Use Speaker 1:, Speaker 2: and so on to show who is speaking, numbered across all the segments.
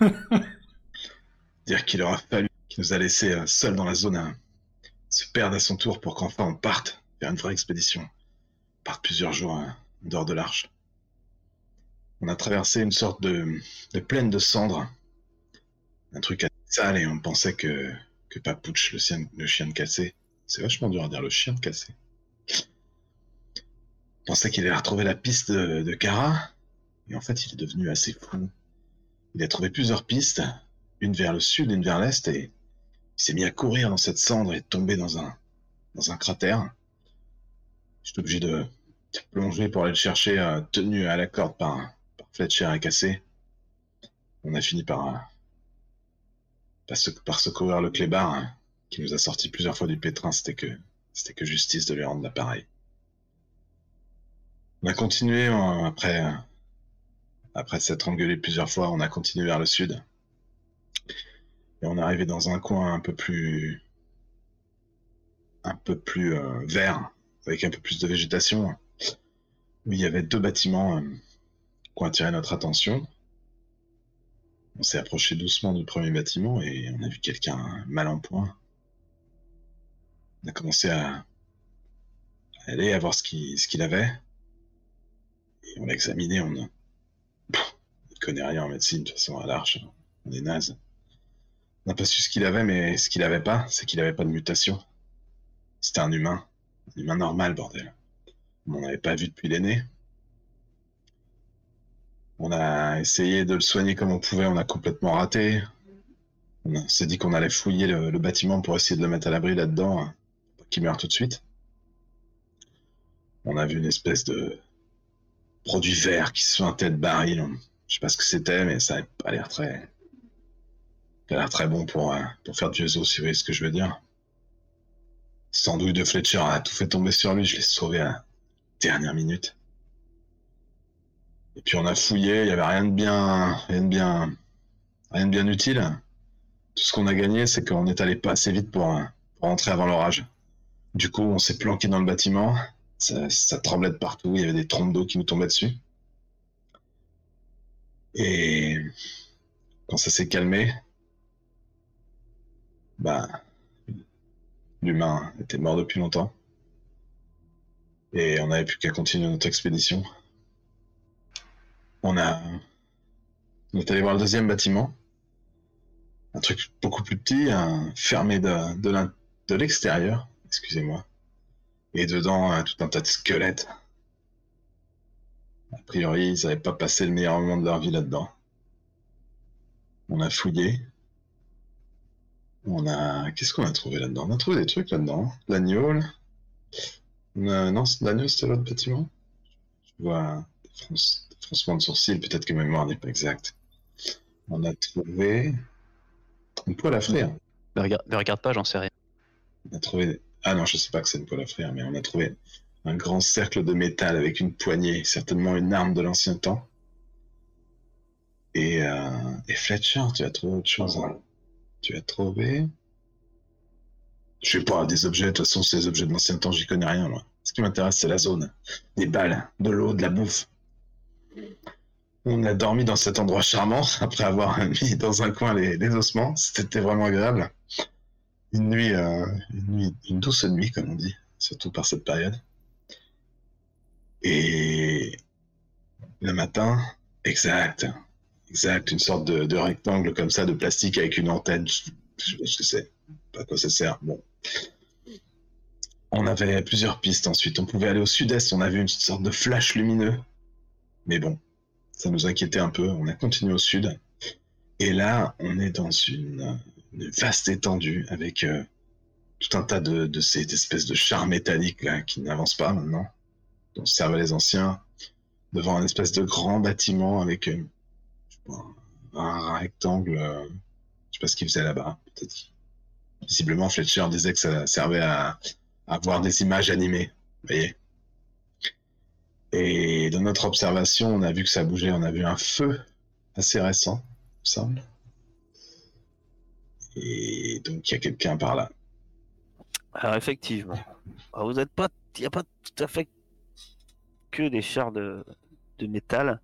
Speaker 1: Dire qu'il aura fallu qu'il nous a laissé euh, seuls dans la zone à se perdre à son tour pour qu'enfin on parte faire une vraie expédition. On parte plusieurs jours euh, dehors de l'arche. On a traversé une sorte de, plaine de cendres. Un truc assez sale et on pensait que, que le chien, de cassé, c'est vachement dur à dire, le chien de cassé. On pensait qu'il allait retrouver la piste de, de Kara, et en fait il est devenu assez fou. Il a trouvé plusieurs pistes, une vers le sud, une vers l'est, et il s'est mis à courir dans cette cendre et tomber dans un, dans un cratère. J'étais obligé de plonger pour aller le chercher, euh, tenu à la corde par, par Fletcher et cassé. On a fini par, par secourir le clébard, hein, qui nous a sorti plusieurs fois du pétrin. C'était que, c'était que justice de lui rendre l'appareil. On a continué euh, après, euh, après s'être engueulé plusieurs fois, on a continué vers le sud. Et on est arrivé dans un coin un peu plus. un peu plus euh, vert, avec un peu plus de végétation, où il y avait deux bâtiments euh, qui ont attiré notre attention. On s'est approché doucement du premier bâtiment et on a vu quelqu'un mal en point. On a commencé à, aller, à voir ce qu'il avait. Et on l'a examiné, on ne connaît rien en médecine, de toute façon, à l'arche, on est naze. On n'a pas su ce qu'il avait, mais ce qu'il avait pas, c'est qu'il avait pas de mutation. C'était un humain. Un humain normal, bordel. On n'en pas vu depuis l'aîné. On a essayé de le soigner comme on pouvait, on a complètement raté. On s'est dit qu'on allait fouiller le, le bâtiment pour essayer de le mettre à l'abri là-dedans, hein, pour qu'il meure tout de suite. On a vu une espèce de produit vert qui se suintait de baril. On- Je sais pas ce que c'était, mais ça avait pas l'air très. Ça a l'air très bon pour, euh, pour faire du os, si vous voyez ce que je veux dire. Sandouille de Fletcher a tout fait tomber sur lui, je l'ai sauvé à la dernière minute. Et puis on a fouillé, il y avait rien de bien, rien de bien, rien de bien utile. Tout ce qu'on a gagné, c'est qu'on est allé pas assez vite pour, euh, pour rentrer avant l'orage. Du coup, on s'est planqué dans le bâtiment. Ça, tremblait de partout, il y avait des trompes d'eau qui nous tombaient dessus. Et quand ça s'est calmé, bah, l'humain était mort depuis longtemps. Et on n'avait plus qu'à continuer notre expédition. On a, on est allé voir le deuxième bâtiment. Un truc beaucoup plus petit, un fermé de l'extérieur, excusez-moi. Et dedans, euh, tout un tas de squelettes. A priori, ils n'avaient pas passé le meilleur moment de leur vie là-dedans. On a fouillé. On a. Qu'est-ce qu'on a trouvé là-dedans? On a trouvé des trucs là-dedans. L'agneau. là. A- Non, c'est- l'agneau, c'était l'autre bâtiment? Je vois des, fronce- des froncements de sourcils. Peut-être que ma mémoire n'est pas exacte. On a trouvé. Une poêle à frire.
Speaker 2: Ne regarde, ne regarde pas, j'en sais rien.
Speaker 1: On a trouvé. Ah non, je sais pas que c'est une poêle à frire, mais on a trouvé un grand cercle de métal avec une poignée, certainement une arme de l'ancien temps. Et, euh, et Fletcher, tu as trouvé autre chose. hein. Tu as trouvé? Je sais pas, des objets, de toute façon, ces objets de l'ancien temps, j'y connais rien, moi. Ce qui m'intéresse, c'est la zone. Des balles, de l'eau, de la bouffe. On a dormi dans cet endroit charmant, après avoir mis dans un coin les ossements. C'était vraiment agréable. Une nuit, euh, une nuit, une douce nuit, comme on dit, surtout par cette période. Et le matin, exact, exact, une sorte de, rectangle comme ça, de plastique avec une antenne. Je, sais pas à quoi ça sert. On avait plusieurs pistes ensuite. On pouvait aller au sud-est, on avait une sorte de flash lumineux. Mais bon, ça nous inquiétait un peu. On a continué au sud. Et là, on est dans une, une vaste étendue avec euh, tout un tas de, ces espèces de chars métalliques là, qui n'avancent pas maintenant, dont se servaient les anciens, devant un espèce de grand bâtiment avec euh, un rectangle. euh, je sais pas ce qu'il faisait là-bas. Peut-être Visiblement, Fletcher disait que ça servait à, à voir des images animées. Vous voyez Et dans notre observation, on a vu que ça bougeait. On a vu un feu assez récent, il me semble. Et donc, il y a quelqu'un par là.
Speaker 2: Alors effectivement, vous n'êtes pas, il n'y a pas tout à fait
Speaker 3: que des chars de, métal.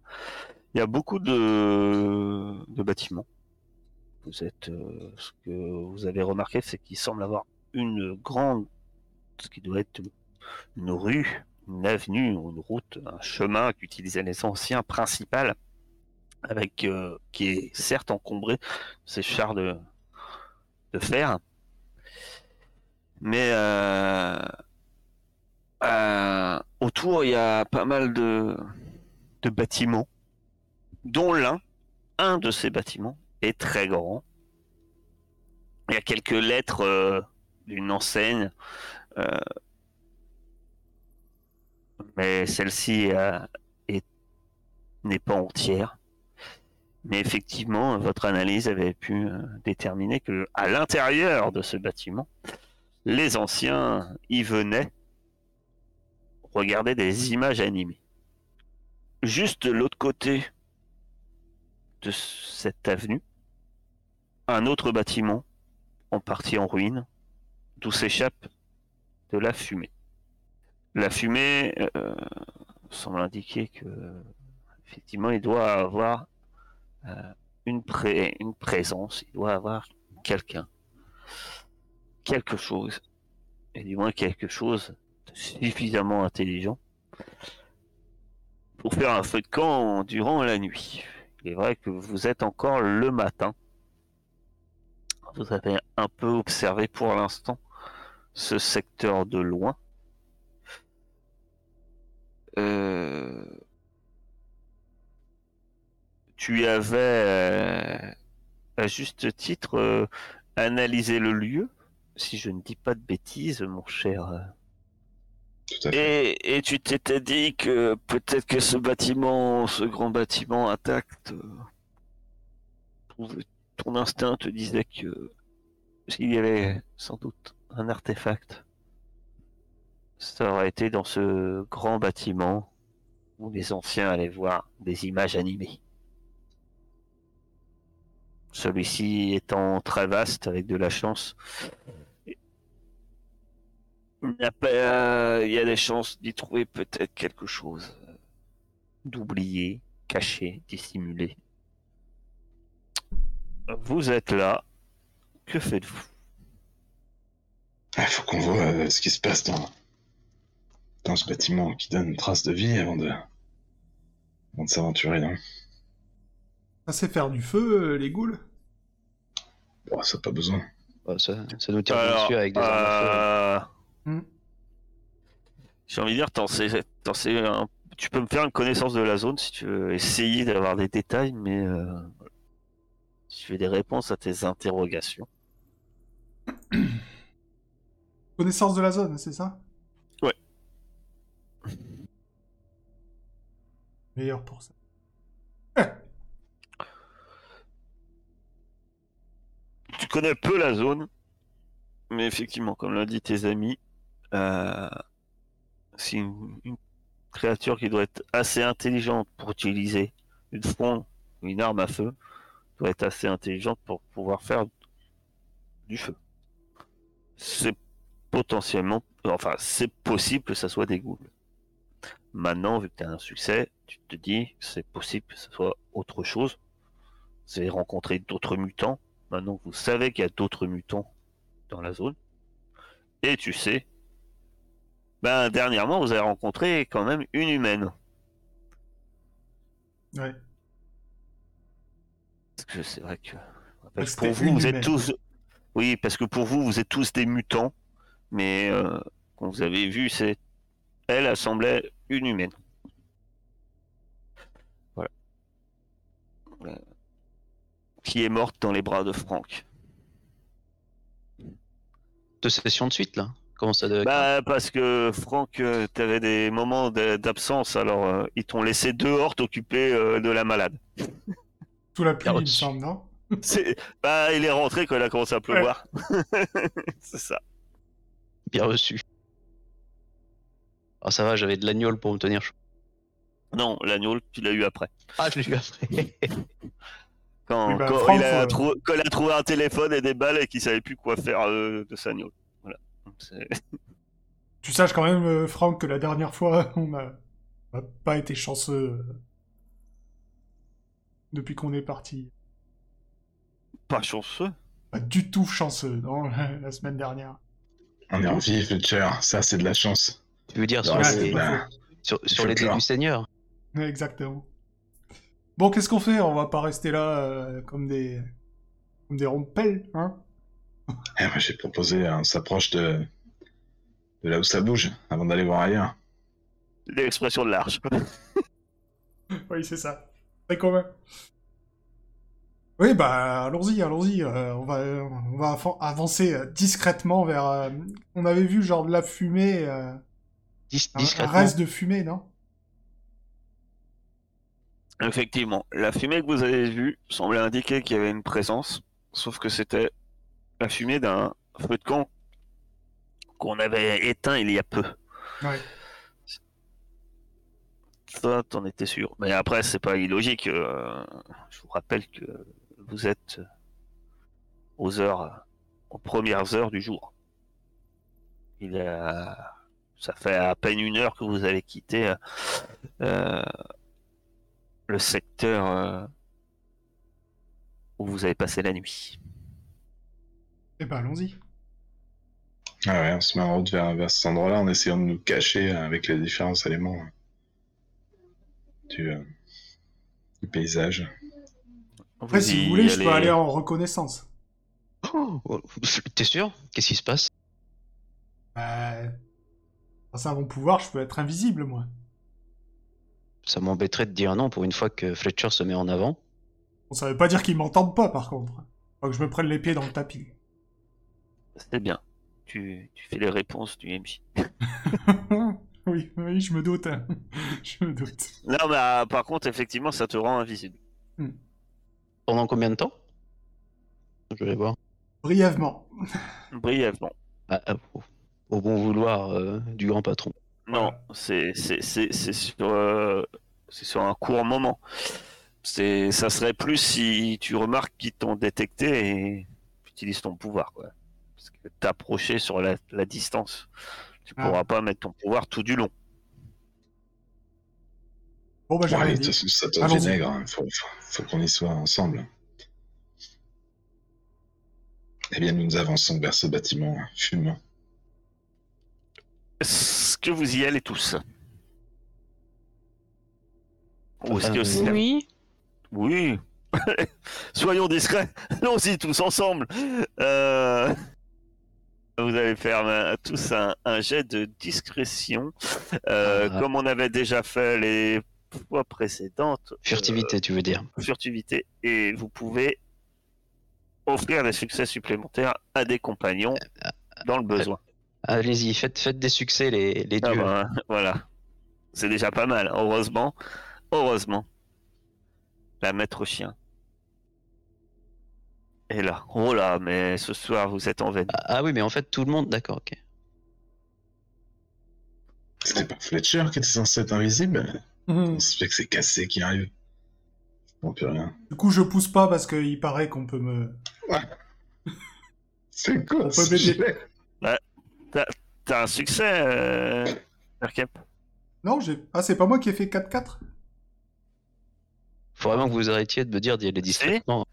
Speaker 3: Il y a beaucoup de, bâtiments. Vous êtes, euh, ce que vous avez remarqué, c'est qu'il semble avoir une grande, ce qui doit être une rue, une avenue, une route, un chemin qu'utilisaient les anciens principal, avec euh, qui est certes encombré ces chars de, fer, mais euh, euh, autour il y a pas mal de, bâtiments, dont l'un, un de ces bâtiments est très grand. Il y a quelques lettres d'une enseigne, euh, mais celle-ci est- n'est pas entière. Mais effectivement, votre analyse avait pu euh, déterminer que à l'intérieur de ce bâtiment, les anciens y venaient regarder des images animées. Juste de l'autre côté de cette avenue, un autre bâtiment, en partie en ruine, d'où s'échappe de la fumée. La fumée euh, semble indiquer que, effectivement, il doit avoir une, pré- une présence, il doit avoir quelqu'un, quelque chose, et du moins quelque chose de suffisamment intelligent pour faire un feu de camp durant la nuit. Il est vrai que vous êtes encore le matin. Vous avez un peu observé pour l'instant ce secteur de loin. Euh, Tu avais, euh, à juste titre, euh, analysé le lieu, si je ne dis pas de bêtises, mon cher.
Speaker 1: Tout à fait.
Speaker 3: et, et tu t'étais dit que peut-être que ce bâtiment, ce grand bâtiment intact, euh, ton instinct te disait que s'il y avait sans doute un artefact, ça aurait été dans ce grand bâtiment où les anciens allaient voir des images animées. Celui-ci étant très vaste avec de la chance, il n'y a, pas- il y a des chances d'y trouver peut-être quelque chose euh, d'oublié, caché, dissimulé. Vous êtes là. Que faites-vous?
Speaker 1: Il Ah, faut qu'on voit euh, ce qui se passe dans, dans ce bâtiment qui donne une trace de vie avant de, avant de s'aventurer. Non
Speaker 4: Ça sait faire du feu, euh, les ghouls
Speaker 1: bon, ça n'a pas besoin.
Speaker 2: Bah, ça, ça nous tire
Speaker 3: Alors,
Speaker 2: dessus avec des feu.
Speaker 3: euh,
Speaker 4: Hmm.
Speaker 3: J'ai envie de dire, t'en sais, t'en sais un- tu peux me faire une connaissance de la zone si tu veux essayer d'avoir des détails, mais euh, si tu veux des réponses à tes interrogations.
Speaker 4: Connaissance de la zone, c'est ça?
Speaker 3: Ouais.
Speaker 4: Meilleur pour ça.
Speaker 3: Tu connais peu la zone, mais effectivement, comme l'ont dit tes amis, euh, c'est une, créature qui doit être assez intelligente pour utiliser une fronde ou une arme à feu, doit être assez intelligente pour pouvoir faire du feu. C'est potentiellement, enfin, c'est possible que ça soit des ghouls. Maintenant, vu que tu as un succès, tu te dis c'est possible que ce soit autre chose. Avez rencontré d'autres mutants. Maintenant que vous savez qu'il y a d'autres mutants dans la zone. Et tu sais, ben dernièrement vous avez rencontré quand même une humaine.
Speaker 4: Ouais.
Speaker 3: Parce que c'est vrai que parce que pour vous vous êtes
Speaker 4: humaine.
Speaker 3: tous, oui parce que pour vous vous êtes tous des mutants, mais euh, quand vous avez vu c'est, elle, elle semblait une humaine. Voilà. Euh, Qui est morte dans les bras de Franck.
Speaker 2: Deux sessions de suite, là? Comment ça de...
Speaker 3: Bah parce que Franck, euh, t'avais des moments d'absence, alors euh, ils t'ont laissé dehors t'occuper euh, de la malade.
Speaker 4: Sous la pluie, il me semble, non?
Speaker 3: C'est- Bah il est rentré quand il a commencé à pleuvoir. C'est ça.
Speaker 2: Bien reçu. Ah, ça va, j'avais de l'agnole pour me tenir chaud.
Speaker 3: Non, l'agneau, tu l'as eu après.
Speaker 2: Ah, je l'ai eu après.
Speaker 3: Quand,
Speaker 4: Oui, bah,
Speaker 3: quand
Speaker 4: Franck,
Speaker 3: il a
Speaker 4: euh,
Speaker 3: trou- quand il a trouvé un téléphone et des balles et qu'il savait plus quoi faire euh, de sa gnôle. Voilà.
Speaker 4: Tu saches quand même, euh, Franck, que la dernière fois, on n'a pas été chanceux depuis qu'on est parti.
Speaker 3: Pas chanceux?
Speaker 4: Pas du tout chanceux, non, la semaine dernière.
Speaker 1: On est en vie, Fletcher. Ça, c'est de la chance.
Speaker 2: Tu veux dire sur les,
Speaker 1: la-
Speaker 2: sur, les du Seigneur?
Speaker 4: Exactement. Bon, qu'est-ce qu'on fait? On va pas rester là euh, comme des comme des ronds-pelles, hein?
Speaker 1: Eh, moi, j'ai proposé, on s'approche de... de là où ça bouge avant d'aller voir ailleurs.
Speaker 3: L'expression de l'arche.
Speaker 4: Oui, c'est ça. Très commun. Oui, bah allons-y, allons-y. euh, on va on va avan- avancer euh, discrètement vers. euh, on avait vu genre de la fumée, euh,
Speaker 2: Dis-
Speaker 4: un- reste de fumée, non?
Speaker 3: Effectivement, la fumée que vous avez vue semblait indiquer qu'il y avait une présence, sauf que c'était la fumée d'un feu de camp qu'on avait éteint il y a peu.
Speaker 4: Ouais.
Speaker 3: Ça, t'en étais sûr. Mais après, c'est pas illogique. euh, je vous rappelle que vous êtes aux heures, aux premières heures du jour. Il à- ça fait à peine une heure que vous avez quitté euh, le secteur euh, où vous avez passé la nuit.
Speaker 4: Eh ben allons-y.
Speaker 1: Ah ouais, on se met en route vers, vers cet endroit-là en essayant de nous cacher avec les différents éléments du, euh, du paysage.
Speaker 4: Après, si vous voulez, je peux aller en reconnaissance.
Speaker 2: Oh, T'es sûr? Qu'est-ce qui se passe?
Speaker 4: Bah, grâce à mon pouvoir, je peux être invisible, moi.
Speaker 2: Ça m'embêterait de dire non pour une fois que Fletcher se met en avant.
Speaker 4: Ça veut pas dire qu'ils m'entendent pas, par contre. Faut que je me prenne les pieds dans le tapis.
Speaker 3: C'est bien. Tu, tu fais les réponses du MJ.
Speaker 4: oui, oui, je me doute. hein. je me doute.
Speaker 3: Non, mais ah, par contre, effectivement, ça te rend invisible.
Speaker 2: Pendant combien de temps? Je vais voir.
Speaker 4: Brièvement.
Speaker 3: Brièvement.
Speaker 2: Ah, ah, au, au bon vouloir euh, du grand patron.
Speaker 3: Non, c'est c'est c'est c'est sur euh, sur un court moment. C'est ça serait plus si tu remarques qu'ils t'ont détecté et tu utilises ton pouvoir quoi. Parce que t'approcher sur la, la distance, tu
Speaker 4: Ah.
Speaker 3: pourras pas mettre ton pouvoir tout du long.
Speaker 4: Bon, bah,
Speaker 1: toute
Speaker 4: dit.
Speaker 1: façon, ça te vinaigre. hein. Faut, faut, faut qu'on y soit ensemble. Eh bien, nous avançons vers ce bâtiment fumant.
Speaker 3: Est-ce que vous y allez tous Ou est-ce que
Speaker 2: Euh,
Speaker 3: c'est-
Speaker 5: Oui.
Speaker 3: Oui. Soyons discrets. Allons-y tous ensemble. Euh, Vous allez faire tous un, un jet de discrétion, Euh,
Speaker 2: Ah.
Speaker 3: comme on avait déjà fait les fois précédentes.
Speaker 2: Furtivité, tu veux dire
Speaker 3: euh, furtivité. Et vous pouvez offrir des succès supplémentaires à des compagnons dans le besoin.
Speaker 2: Allez-y, faites, faites des succès, les, les
Speaker 3: Ah bah, voilà. C'est déjà pas mal. Heureusement. Heureusement. La maître chien. Et là. Oh là, mais ce soir vous êtes en veine.
Speaker 2: Ah, ah oui, mais en fait, tout le monde, d'accord, ok.
Speaker 1: C'était pas Fletcher qui était censé être invisible
Speaker 4: Mhm.
Speaker 1: On se fait que c'est cassé qui arrive. On peut rien.
Speaker 4: Du coup, je pousse pas parce qu'il paraît qu'on peut me.
Speaker 1: C'est quoi
Speaker 4: On
Speaker 1: ce
Speaker 4: peut m'aider.
Speaker 3: T'as un succès, euh...
Speaker 4: Non, j'ai. Ah, c'est pas moi qui ai fait 4-4
Speaker 2: Faut vraiment que vous arrêtiez de me dire d'y aller discrètement.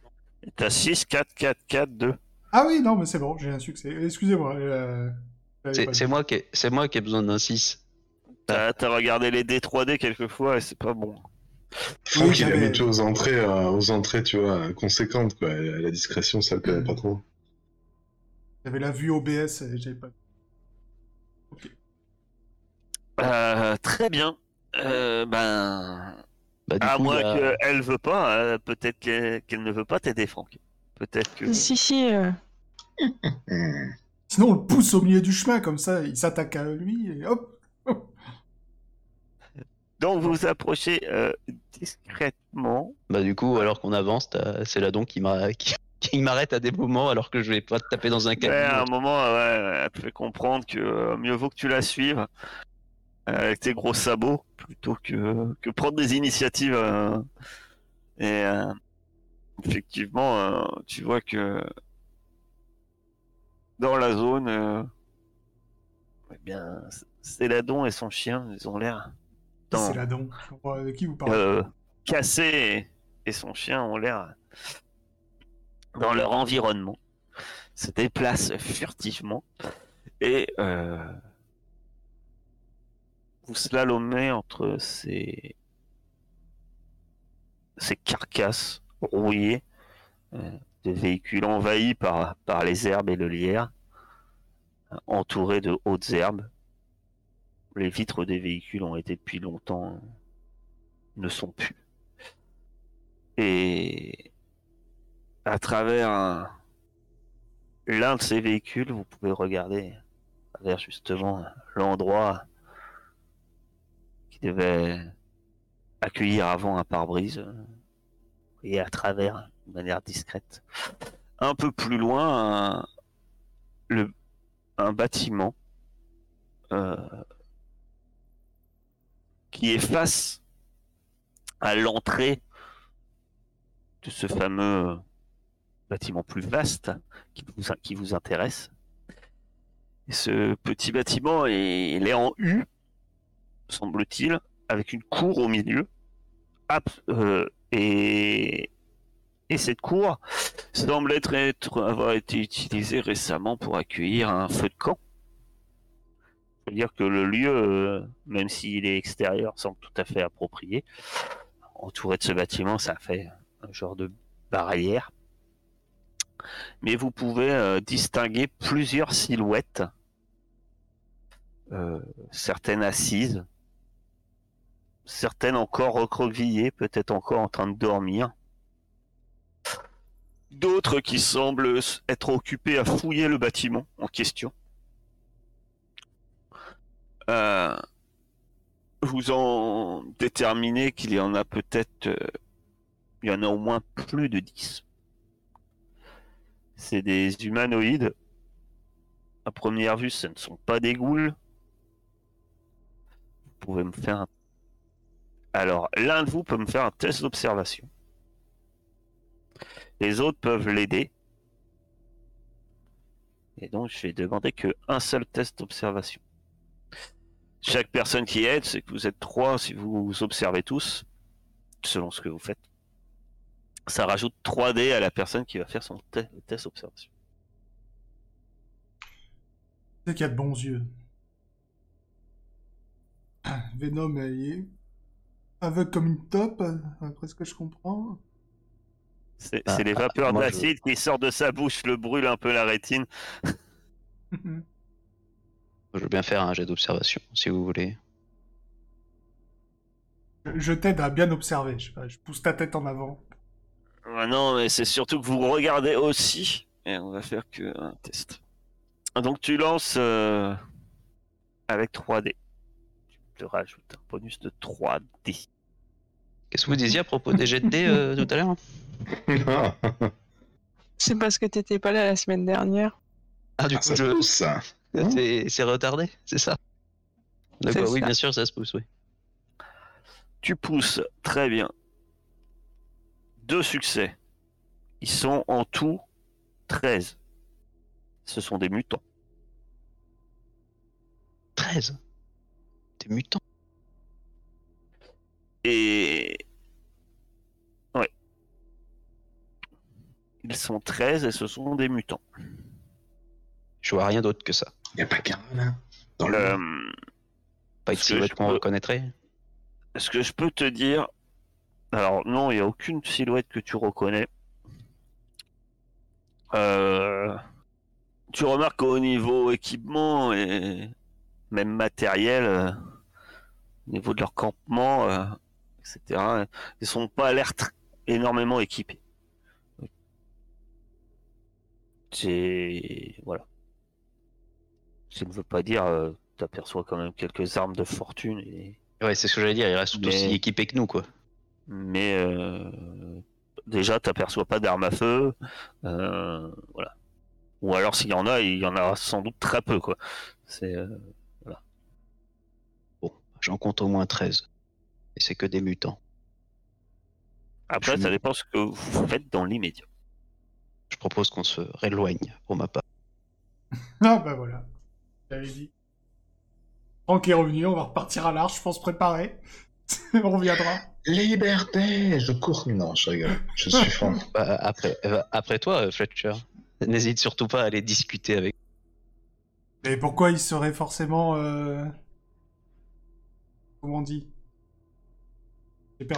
Speaker 3: T'as 6, 4, 4, 4, 2.
Speaker 4: Ah oui, non, mais c'est bon, j'ai un succès. Excusez-moi. euh,
Speaker 2: C'est moi, qui ai- c'est moi qui ai besoin d'un 6.
Speaker 3: T'as t'as regardé les D3D quelquefois et c'est pas bon.
Speaker 1: Franck,
Speaker 4: Oui,
Speaker 1: il a
Speaker 4: j'avais-
Speaker 1: mis tout aux entrées, euh, aux entrées, tu vois, conséquentes, quoi. La discrétion, ça le connaît pas trop.
Speaker 4: J'avais la vue OBS et j'avais pas.
Speaker 3: Euh, très bien. Euh, ben,
Speaker 2: Bah, du
Speaker 3: à
Speaker 2: coup,
Speaker 3: moins
Speaker 2: là-
Speaker 3: qu'elle veut pas, euh, peut-être qu'elle qu'elle ne veut pas t'aider, Franck. Peut-être que.
Speaker 5: Si, si. euh.
Speaker 4: Sinon, on le pousse au milieu du chemin, comme ça, il s'attaque à lui et hop
Speaker 3: Donc vous vous approchez euh, discrètement.
Speaker 2: bah, du coup, alors qu'on avance, c'est là donc qui m'a- qui- qui m'arrête à des moments alors que je vais pas te taper dans un
Speaker 3: Ouais,
Speaker 2: camion.
Speaker 3: à un moment, ouais, elle te fait comprendre que euh, mieux vaut que tu la suives avec tes gros sabots plutôt que, que prendre des initiatives. euh, et euh, effectivement, euh, tu vois que dans la zone, eh bien, Céladon et son chien, ils ont l'air
Speaker 4: là donc. De qui vous parlez?
Speaker 3: Cassé et, et son chien ont l'air dans leur environnement, se déplacent furtivement et euh, vous slalomez entre ces, carcasses rouillées euh, de véhicules envahis par, les herbes et le lierre, euh, entourés de hautes herbes. Les vitres des véhicules ont été depuis longtemps, euh, ne sont plus. Et à travers un- l'un de ces véhicules, vous pouvez regarder à travers justement l'endroit devait accueillir avant un pare-brise euh, et à travers de manière discrète. Un peu plus loin, un, le, un bâtiment euh, qui est face à l'entrée de ce fameux bâtiment plus vaste qui vous, qui vous intéresse. Ce petit bâtiment, il est en U, semble-t-il, avec une cour au milieu. Euh, et, et cette cour semble être, avoir été utilisée récemment pour accueillir un feu de camp. C'est-à-dire que le lieu, euh, même s'il est extérieur, semble tout à fait approprié. Entouré de ce bâtiment, ça fait un genre de barrière. Mais vous pouvez euh, distinguer plusieurs silhouettes, certaines assises, certaines encore recroquevillées, peut-être encore en train de dormir. D'autres qui semblent être occupées à fouiller le bâtiment en question. Euh, vous en déterminez qu'il y en a peut-être, euh, il y en a au moins plus de 10. C'est des humanoïdes. À première vue, ce ne sont pas des ghouls. Vous pouvez me faire un... Alors, l'un de vous peut me faire un test d'observation. Les autres peuvent l'aider. Et donc, je vais demander que un seul test d'observation. Chaque personne qui aide, c'est que vous êtes trois si vous observez tous, selon ce que vous faites. Ça rajoute 3 dés à la personne qui va faire son te- test d'observation.
Speaker 4: C'est qu'il a de bons yeux. Venom il aveugle comme une top, après ce que je comprends.
Speaker 3: C'est
Speaker 2: Ah,
Speaker 3: c'est les
Speaker 2: ah,
Speaker 3: vapeurs
Speaker 2: je-
Speaker 3: d'acide qui sortent de sa bouche, le brûlent un peu la rétine.
Speaker 2: Je veux bien faire un jet d'observation, si vous voulez.
Speaker 4: je t'aide à bien observer. Je, sais pas, je pousse ta tête en avant.
Speaker 3: Ah non, mais c'est surtout que vous regardez aussi. Et on va faire que un test. Donc tu lances euh, avec 3D. Tu te rajoutes un bonus de 3D.
Speaker 2: Qu'est-ce que vous disiez à propos des jets de dés euh, tout à l'heure
Speaker 5: C'est parce que t'étais pas là la semaine dernière.
Speaker 2: Ah, du
Speaker 1: Ah,
Speaker 2: coup,
Speaker 1: ça se
Speaker 2: je...
Speaker 1: pousse, ça.
Speaker 2: c'est c'est retardé, c'est ça D'accord, oui,
Speaker 5: ça.
Speaker 2: bien sûr, ça se pousse, oui.
Speaker 3: Tu pousses, très bien. Deux succès. Ils sont en tout 13. Ce sont des mutants.
Speaker 2: 13 T'es mutant
Speaker 3: Et. Ouais. Ils sont 13 et ce sont des mutants.
Speaker 2: Je vois rien d'autre que ça.
Speaker 1: Y a pas qu'un, là Dans le...
Speaker 3: Euh,
Speaker 2: Pas
Speaker 3: que
Speaker 2: silhouette qu'on
Speaker 3: peux-
Speaker 2: reconnaîtrait
Speaker 3: Est-ce que je peux te dire. Alors, non, il n'y a aucune silhouette que tu reconnais. Euh, Tu remarques qu'au niveau équipement et même matériel, euh, au niveau de leur campement, euh, etc., ils sont pas l'air énormément équipés. C'est. Voilà. Ça ne veut pas dire. tu aperçois quand même quelques armes de fortune et
Speaker 2: Ouais, c'est ce que j'allais dire, ils restent
Speaker 3: Mais-
Speaker 2: aussi équipés que nous, quoi.
Speaker 3: mais euh, déjà t'aperçois pas d'armes à feu euh, voilà ou alors s'il y en a il y en a sans doute très peu quoi c'est euh,
Speaker 2: Bon, j'en compte au moins 13. Et c'est que des mutants.
Speaker 3: après
Speaker 2: Je
Speaker 3: ça
Speaker 2: me-
Speaker 3: dépend ce que vous faites dans l'immédiat
Speaker 2: Je propose qu'on se rééloigne, pour ma part.
Speaker 4: Ah bah voilà. J'avais dit. Franck est revenu, on va repartir à l'arche, je pense préparer. on reviendra.
Speaker 1: Liberté Je cours. Non, je rigole. Je suis franc.
Speaker 2: Bah, après, euh, après toi, euh, Fletcher. N'hésite surtout pas à aller discuter avec.
Speaker 4: Mais pourquoi il serait forcément... Euh... Comment on dit?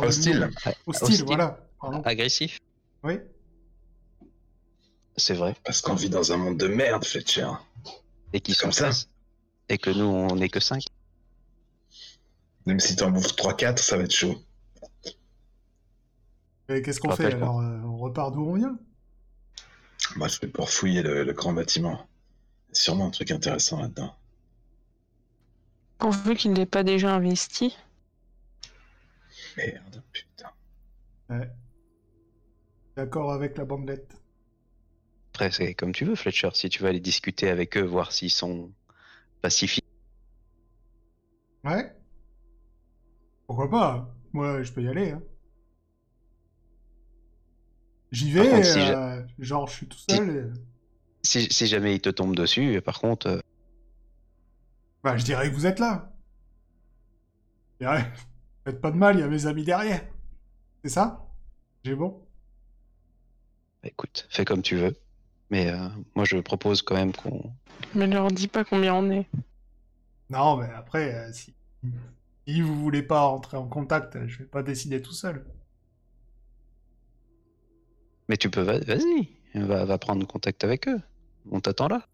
Speaker 1: Hostile.
Speaker 4: Hostile,
Speaker 2: hostile.
Speaker 4: voilà. Pardon.
Speaker 2: Agressif.
Speaker 4: Oui.
Speaker 2: C'est vrai.
Speaker 1: Parce qu'on vit dans un monde de merde, Fletcher.
Speaker 2: Et
Speaker 1: C'est
Speaker 2: sont
Speaker 1: comme ça.
Speaker 2: 16. Et que nous, on n'est que 5.
Speaker 1: Même si t'en bouffes 3-4, ça va être chaud.
Speaker 4: Et qu'est-ce qu'on fait alors euh, On repart d'où on vient?
Speaker 1: Moi, je vais pour fouiller le, le grand bâtiment. Sûrement un truc intéressant là-dedans.
Speaker 5: Pourvu qu'il n'ait pas déjà investi.
Speaker 1: Merde, putain.
Speaker 4: D'accord avec la bandelette.
Speaker 2: Après, c'est comme tu veux, Fletcher. Si tu veux aller discuter avec eux, voir s'ils sont pacifiques.
Speaker 4: Ouais Pourquoi pas Moi, je peux y aller. Hein. J'y vais,
Speaker 2: contre, si
Speaker 4: euh, genre je suis tout seul. et-
Speaker 2: Si, si jamais ils te tombent dessus, par contre, euh,
Speaker 4: Bah, je dirais que vous êtes là. Je dirais, faites pas de mal, il y a mes amis derrière. C'est ça? J'ai bon?
Speaker 2: Bah, écoute, fais comme tu veux. Mais euh, moi, je propose quand même qu'on.
Speaker 5: Mais leur dis pas combien on est.
Speaker 4: Non, mais après, euh, si... si vous voulez pas entrer en contact, euh, je vais pas décider tout seul.
Speaker 2: Mais tu peux, va- vas-y, va, va prendre contact avec eux. On t'attend là.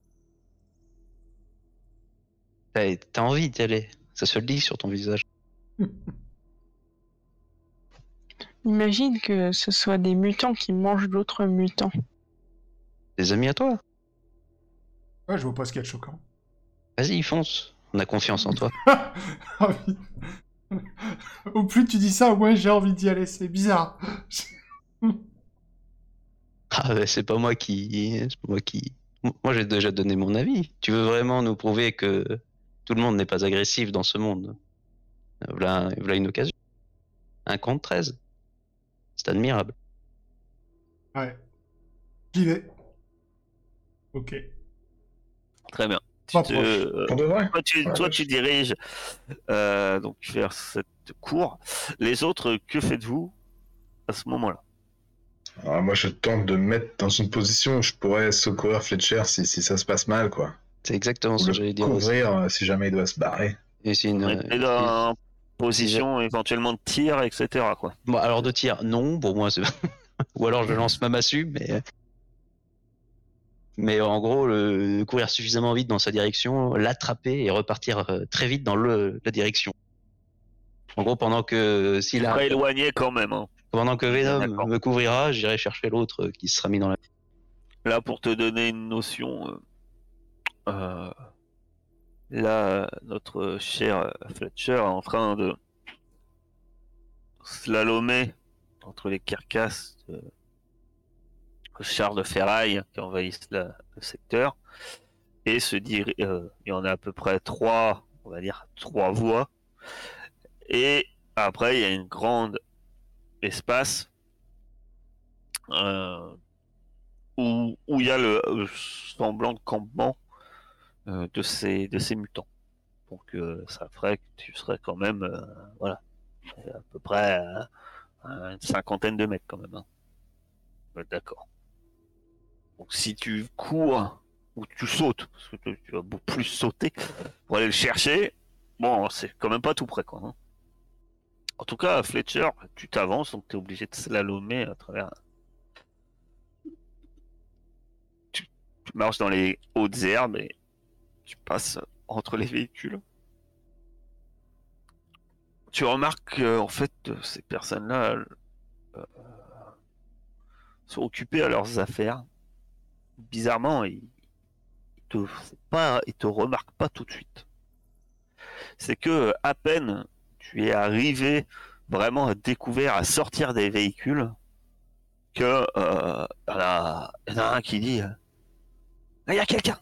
Speaker 2: T'as t'as envie d'y aller. Ça se lit sur ton visage.
Speaker 5: Imagine que ce soit des mutants qui mangent d'autres mutants.
Speaker 2: Des amis à toi?
Speaker 4: Ouais, je vois pas ce qu'il y a de choquant.
Speaker 2: Vas-y, fonce. On a confiance en toi.
Speaker 4: Ah au plus tu dis ça, au moins j'ai envie d'y aller. C'est bizarre.
Speaker 2: Ah, bah, c'est pas moi qui. C'est pas moi qui. Moi, j'ai déjà donné mon avis. Tu veux vraiment nous prouver que tout le monde n'est pas agressif dans ce monde? Voilà, voilà une occasion. Un contre 13. C'est admirable.
Speaker 4: Ouais. J'y vais. Ok.
Speaker 3: Très bien. Tu te- euh, toi, tu,
Speaker 1: Ouais,
Speaker 3: toi,
Speaker 1: je-
Speaker 3: tu diriges euh, donc vers cette cour. Les autres, que faites-vous à ce moment-là?
Speaker 1: Alors, moi, je tente de me mettre dans une position où je pourrais secourir Fletcher si, si ça se passe mal, quoi.
Speaker 2: C'est exactement
Speaker 1: Ou
Speaker 2: ce que j'allais dire aussi.
Speaker 1: couvrir euh, si jamais il doit se barrer.
Speaker 2: Et c'est une,
Speaker 3: une position éventuellement de tir, etc. Quoi.
Speaker 2: Bon, alors de tir, non, pour moi, c'est... ou alors je lance ma massue, mais... Mais en gros, le... courir suffisamment vite dans sa direction, l'attraper et repartir euh, très vite dans le... la direction. En gros, pendant que s'il a...
Speaker 3: Éloigné quand même. hein.
Speaker 2: pendant que Venom me couvrira, j'irai chercher l'autre qui sera mis dans la.
Speaker 3: Là, pour te donner une notion, euh, euh, là, euh, notre cher euh, Fletcher est en train de slalomer entre les carcasses de chars de ferraille qui envahissent le secteur et se dire, euh, il y en a à peu près trois, on va dire trois voies. Et après, il y a une grande espace euh, où, il y a le, le semblant de campement euh, de, ces, de ces mutants. Donc euh, ça ferait que tu serais quand même, euh, voilà, à peu près à, une cinquantaine de mètres quand même. hein. D'accord. Donc si tu cours ou tu sautes, parce que tu- vas beaucoup plus sauter pour aller le chercher, bon, c'est quand même pas tout près quoi. hein. En tout cas, Fletcher, tu t'avances, donc tu es obligé de slalomer à travers tu marches dans les hautes herbes tu passes entre les véhicules. Tu remarques que, en fait, ces personnes-là euh, sont occupées à leurs affaires. Bizarrement, ils, te pas, ils te remarquent pas tout de suite. C'est que à peine tu es arrivé vraiment à découvert, à sortir des véhicules, que euh, il y en a un qui dit euh, Ah, il y a quelqu'un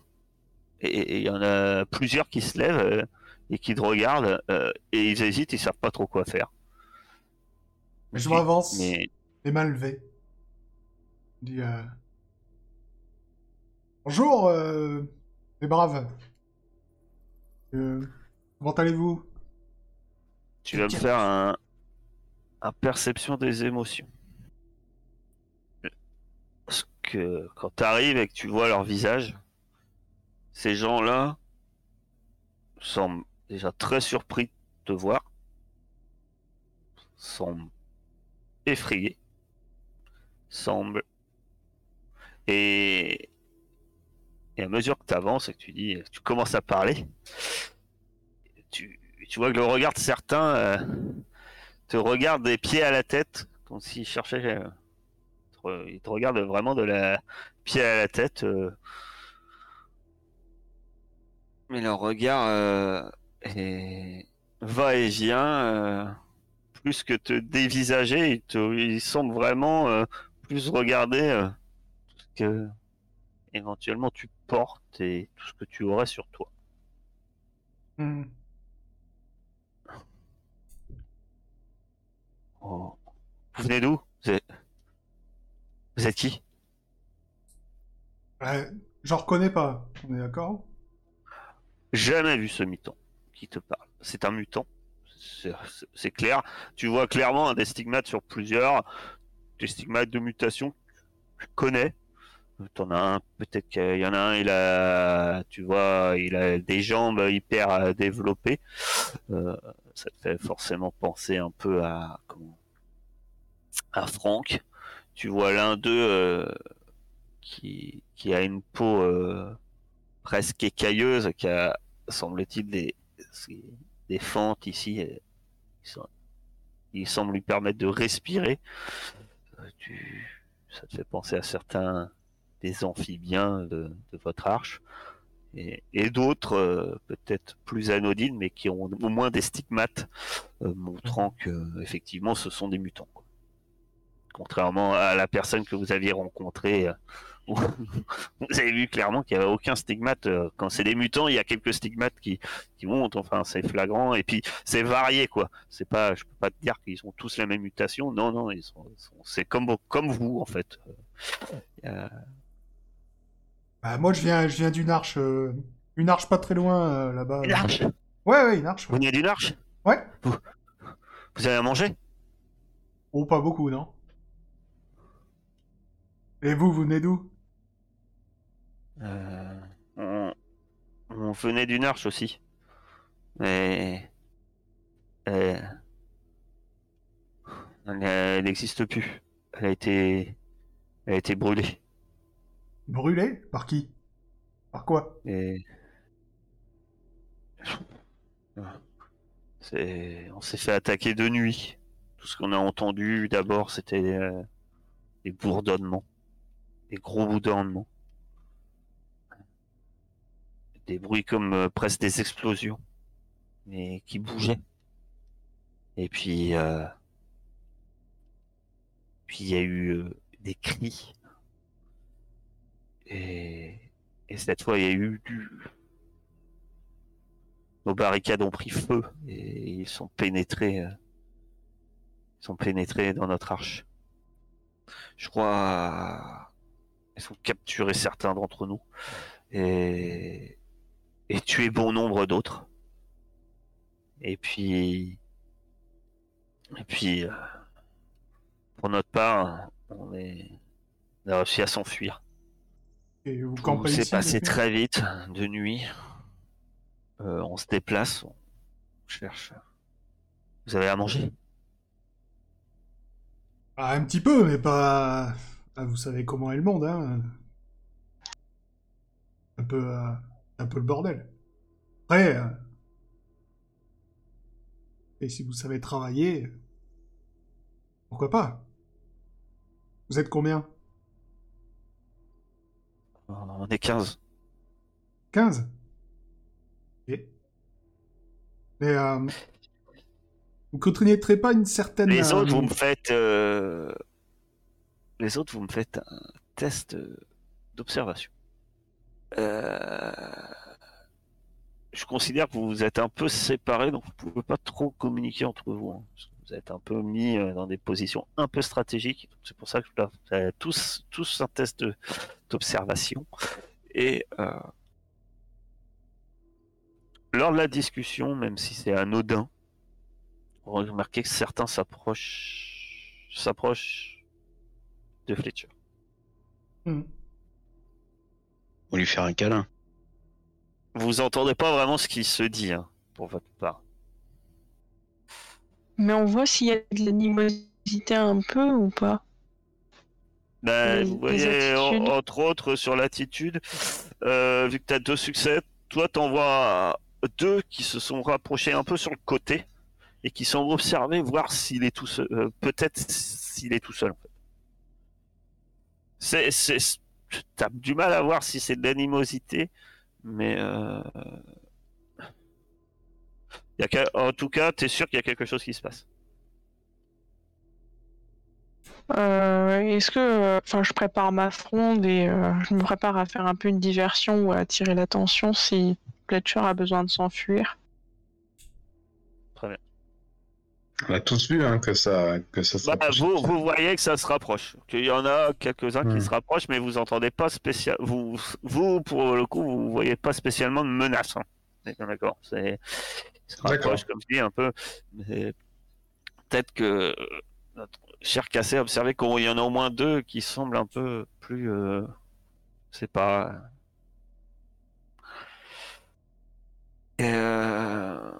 Speaker 3: et il y en a plusieurs qui se lèvent euh, et qui te regardent euh, et ils hésitent, ils savent pas trop quoi faire.
Speaker 4: Je m'avance,
Speaker 3: Mais
Speaker 4: les mains levées. Dis, euh, Bonjour, euh, les braves. Euh, Comment allez-vous?
Speaker 3: Tu vas me faire un, un perception des émotions. Parce que quand tu arrives et que tu vois leur visage, ces gens-là semblent déjà très surpris de te voir, semblent effrayés, semblent... Et... et à mesure que tu avances et que tu dis, tu commences à parler, tu, tu vois que le regard de certains euh, te regarde des pieds à la tête, comme s'ils cherchaient... euh, ils te regardent vraiment de la pied à la tête. euh. Mais leur regard euh, est- va et vient, euh, plus que te dévisager, ils, te... ils semblent vraiment euh, plus regarder euh, ce que éventuellement tu portes et tout ce que tu aurais sur toi.
Speaker 4: Hmm.
Speaker 3: Oh. Vous venez d'où? Vous êtes... vous êtes qui?
Speaker 4: Ouais, J'en reconnais pas, on est d'accord?
Speaker 3: Jamais vu ce mutant qui te parle. C'est un mutant, c'est- clair. Tu vois clairement des stigmates sur plusieurs, des stigmates de mutation que tu connais. T'en as un, peut-être qu'il y en a un, il a, tu vois, il a des jambes hyper euh, développées. Euh, ça te fait forcément penser un peu à, comment, à Franck. Tu vois l'un d'eux euh, qui, qui a une peau euh, presque écailleuse, qui a, semble-t-il, des, des fentes ici. et ils sont- Il semble lui permettre de respirer. Euh, ça te fait penser à certains des amphibiens de, votre arche. Et, d'autres, euh, peut-être plus anodines, mais qui ont au moins des stigmates euh, montrant que effectivement ce sont des mutants. Contrairement à la personne que vous aviez rencontrée, euh, vous avez vu clairement qu'il n'y avait aucun stigmate. euh, Quand c'est des mutants, il y a quelques stigmates qui, qui montent. Enfin, c'est flagrant et puis c'est varié quoi. C'est pas, je peux pas te dire qu'ils ont tous la même mutation. Non, non, ils sont, c'est comme comme vous en fait. Euh,
Speaker 4: Bah, moi, je viens, je viens d'une arche, euh, une arche pas très loin, euh, là-bas.
Speaker 3: Une arche?
Speaker 4: Ouais, ouais, une arche.
Speaker 3: Vous venez d'une arche?
Speaker 4: Ouais.
Speaker 3: Vous avez à manger?
Speaker 4: Oh, pas beaucoup, non Et vous, vous venez d'où?
Speaker 3: Euh, on, on venait d'une arche aussi. Mais. elle n'existe plus. Elle a été. Elle a été brûlée.
Speaker 4: Brûlé Par qui? Par quoi?
Speaker 3: Et. On s'est fait attaquer de nuit. Tout ce qu'on a entendu d'abord, c'était euh, des bourdonnements. Des gros bourdonnements. Des bruits comme euh, presque des explosions. Mais qui bougeaient. Et puis. euh, Puis il y a eu euh, des cris. Et. Et cette fois, il y a eu du. Nos barricades ont pris feu et ils sont pénétrés. Ils sont pénétrés dans notre arche. Je crois. Ils ont capturé certains d'entre nous et et tué bon nombre d'autres. Et puis. Et puis. euh, Pour notre part, on est. On a réussi à s'enfuir.
Speaker 4: Et vous
Speaker 3: Tout s'est passé très vite, de nuit. Euh, on se déplace, on cherche. Vous avez à manger?
Speaker 4: Ah, un petit peu, mais pas... Ah, vous savez comment est le monde, hein Un peu... euh, un peu le bordel. Après... euh, Et si vous savez travailler... Pourquoi pas? Vous êtes combien?
Speaker 3: On est 15.
Speaker 4: 15 Et... Mais... euh, Vous continuerez pas une certaine...
Speaker 3: Les
Speaker 4: euh,
Speaker 3: autres, vous me faites. euh, Les autres, vous me faites un test euh, d'observation. Euh, Je considère que vous êtes un peu séparés, donc vous pouvez pas trop communiquer entre vous. hein. Vous êtes un peu mis euh, dans des positions un peu stratégiques. C'est pour ça que dois faire tous, un test d'observation. Et euh, lors de la discussion, même si c'est anodin, vous remarquez que certains s'approchent, s'approchent de Fletcher.
Speaker 4: Hmm.
Speaker 2: On lui faire un câlin.
Speaker 3: Vous entendez pas vraiment ce qui se dit hein, pour votre part.
Speaker 5: Mais on voit s'il y a de l'animosité un peu ou pas.
Speaker 3: Ben,
Speaker 5: Les-
Speaker 3: vous voyez, en- entre autres, sur l'attitude, euh, vu que tu as deux succès, toi, t'en vois deux qui se sont rapprochés un peu sur le côté et qui semblent observer, voir s'il est tout seul. euh, Peut-être s'il est tout seul, en fait. C'est, c'est, t'as du mal à voir si c'est de l'animosité, mais euh... y a en tout cas, t'es sûr qu'il y a quelque chose qui se passe.
Speaker 5: Euh, Est-ce que, enfin, je prépare ma fronde et euh, je me prépare à faire un peu une diversion ou à attirer l'attention si Fletcher a besoin de s'enfuir?
Speaker 3: Très bien.
Speaker 1: On a tous vu hein, que ça, que ça
Speaker 3: Bah, vous, vous voyez que ça se rapproche. Qu'il y en a quelques-uns
Speaker 1: Hmm.
Speaker 3: qui se rapprochent, mais vous entendez pas spécial. Vous, vous, pour le coup, vous voyez pas spécialement de menace. hein. D'accord. C'est, se
Speaker 1: D'accord.
Speaker 3: rapprochent, comme je dis, un peu. Mais peut-être que notre cher Cassé a observé qu'il y en a au moins deux qui semblent un peu plus. Euh, c'est pas. Et, euh,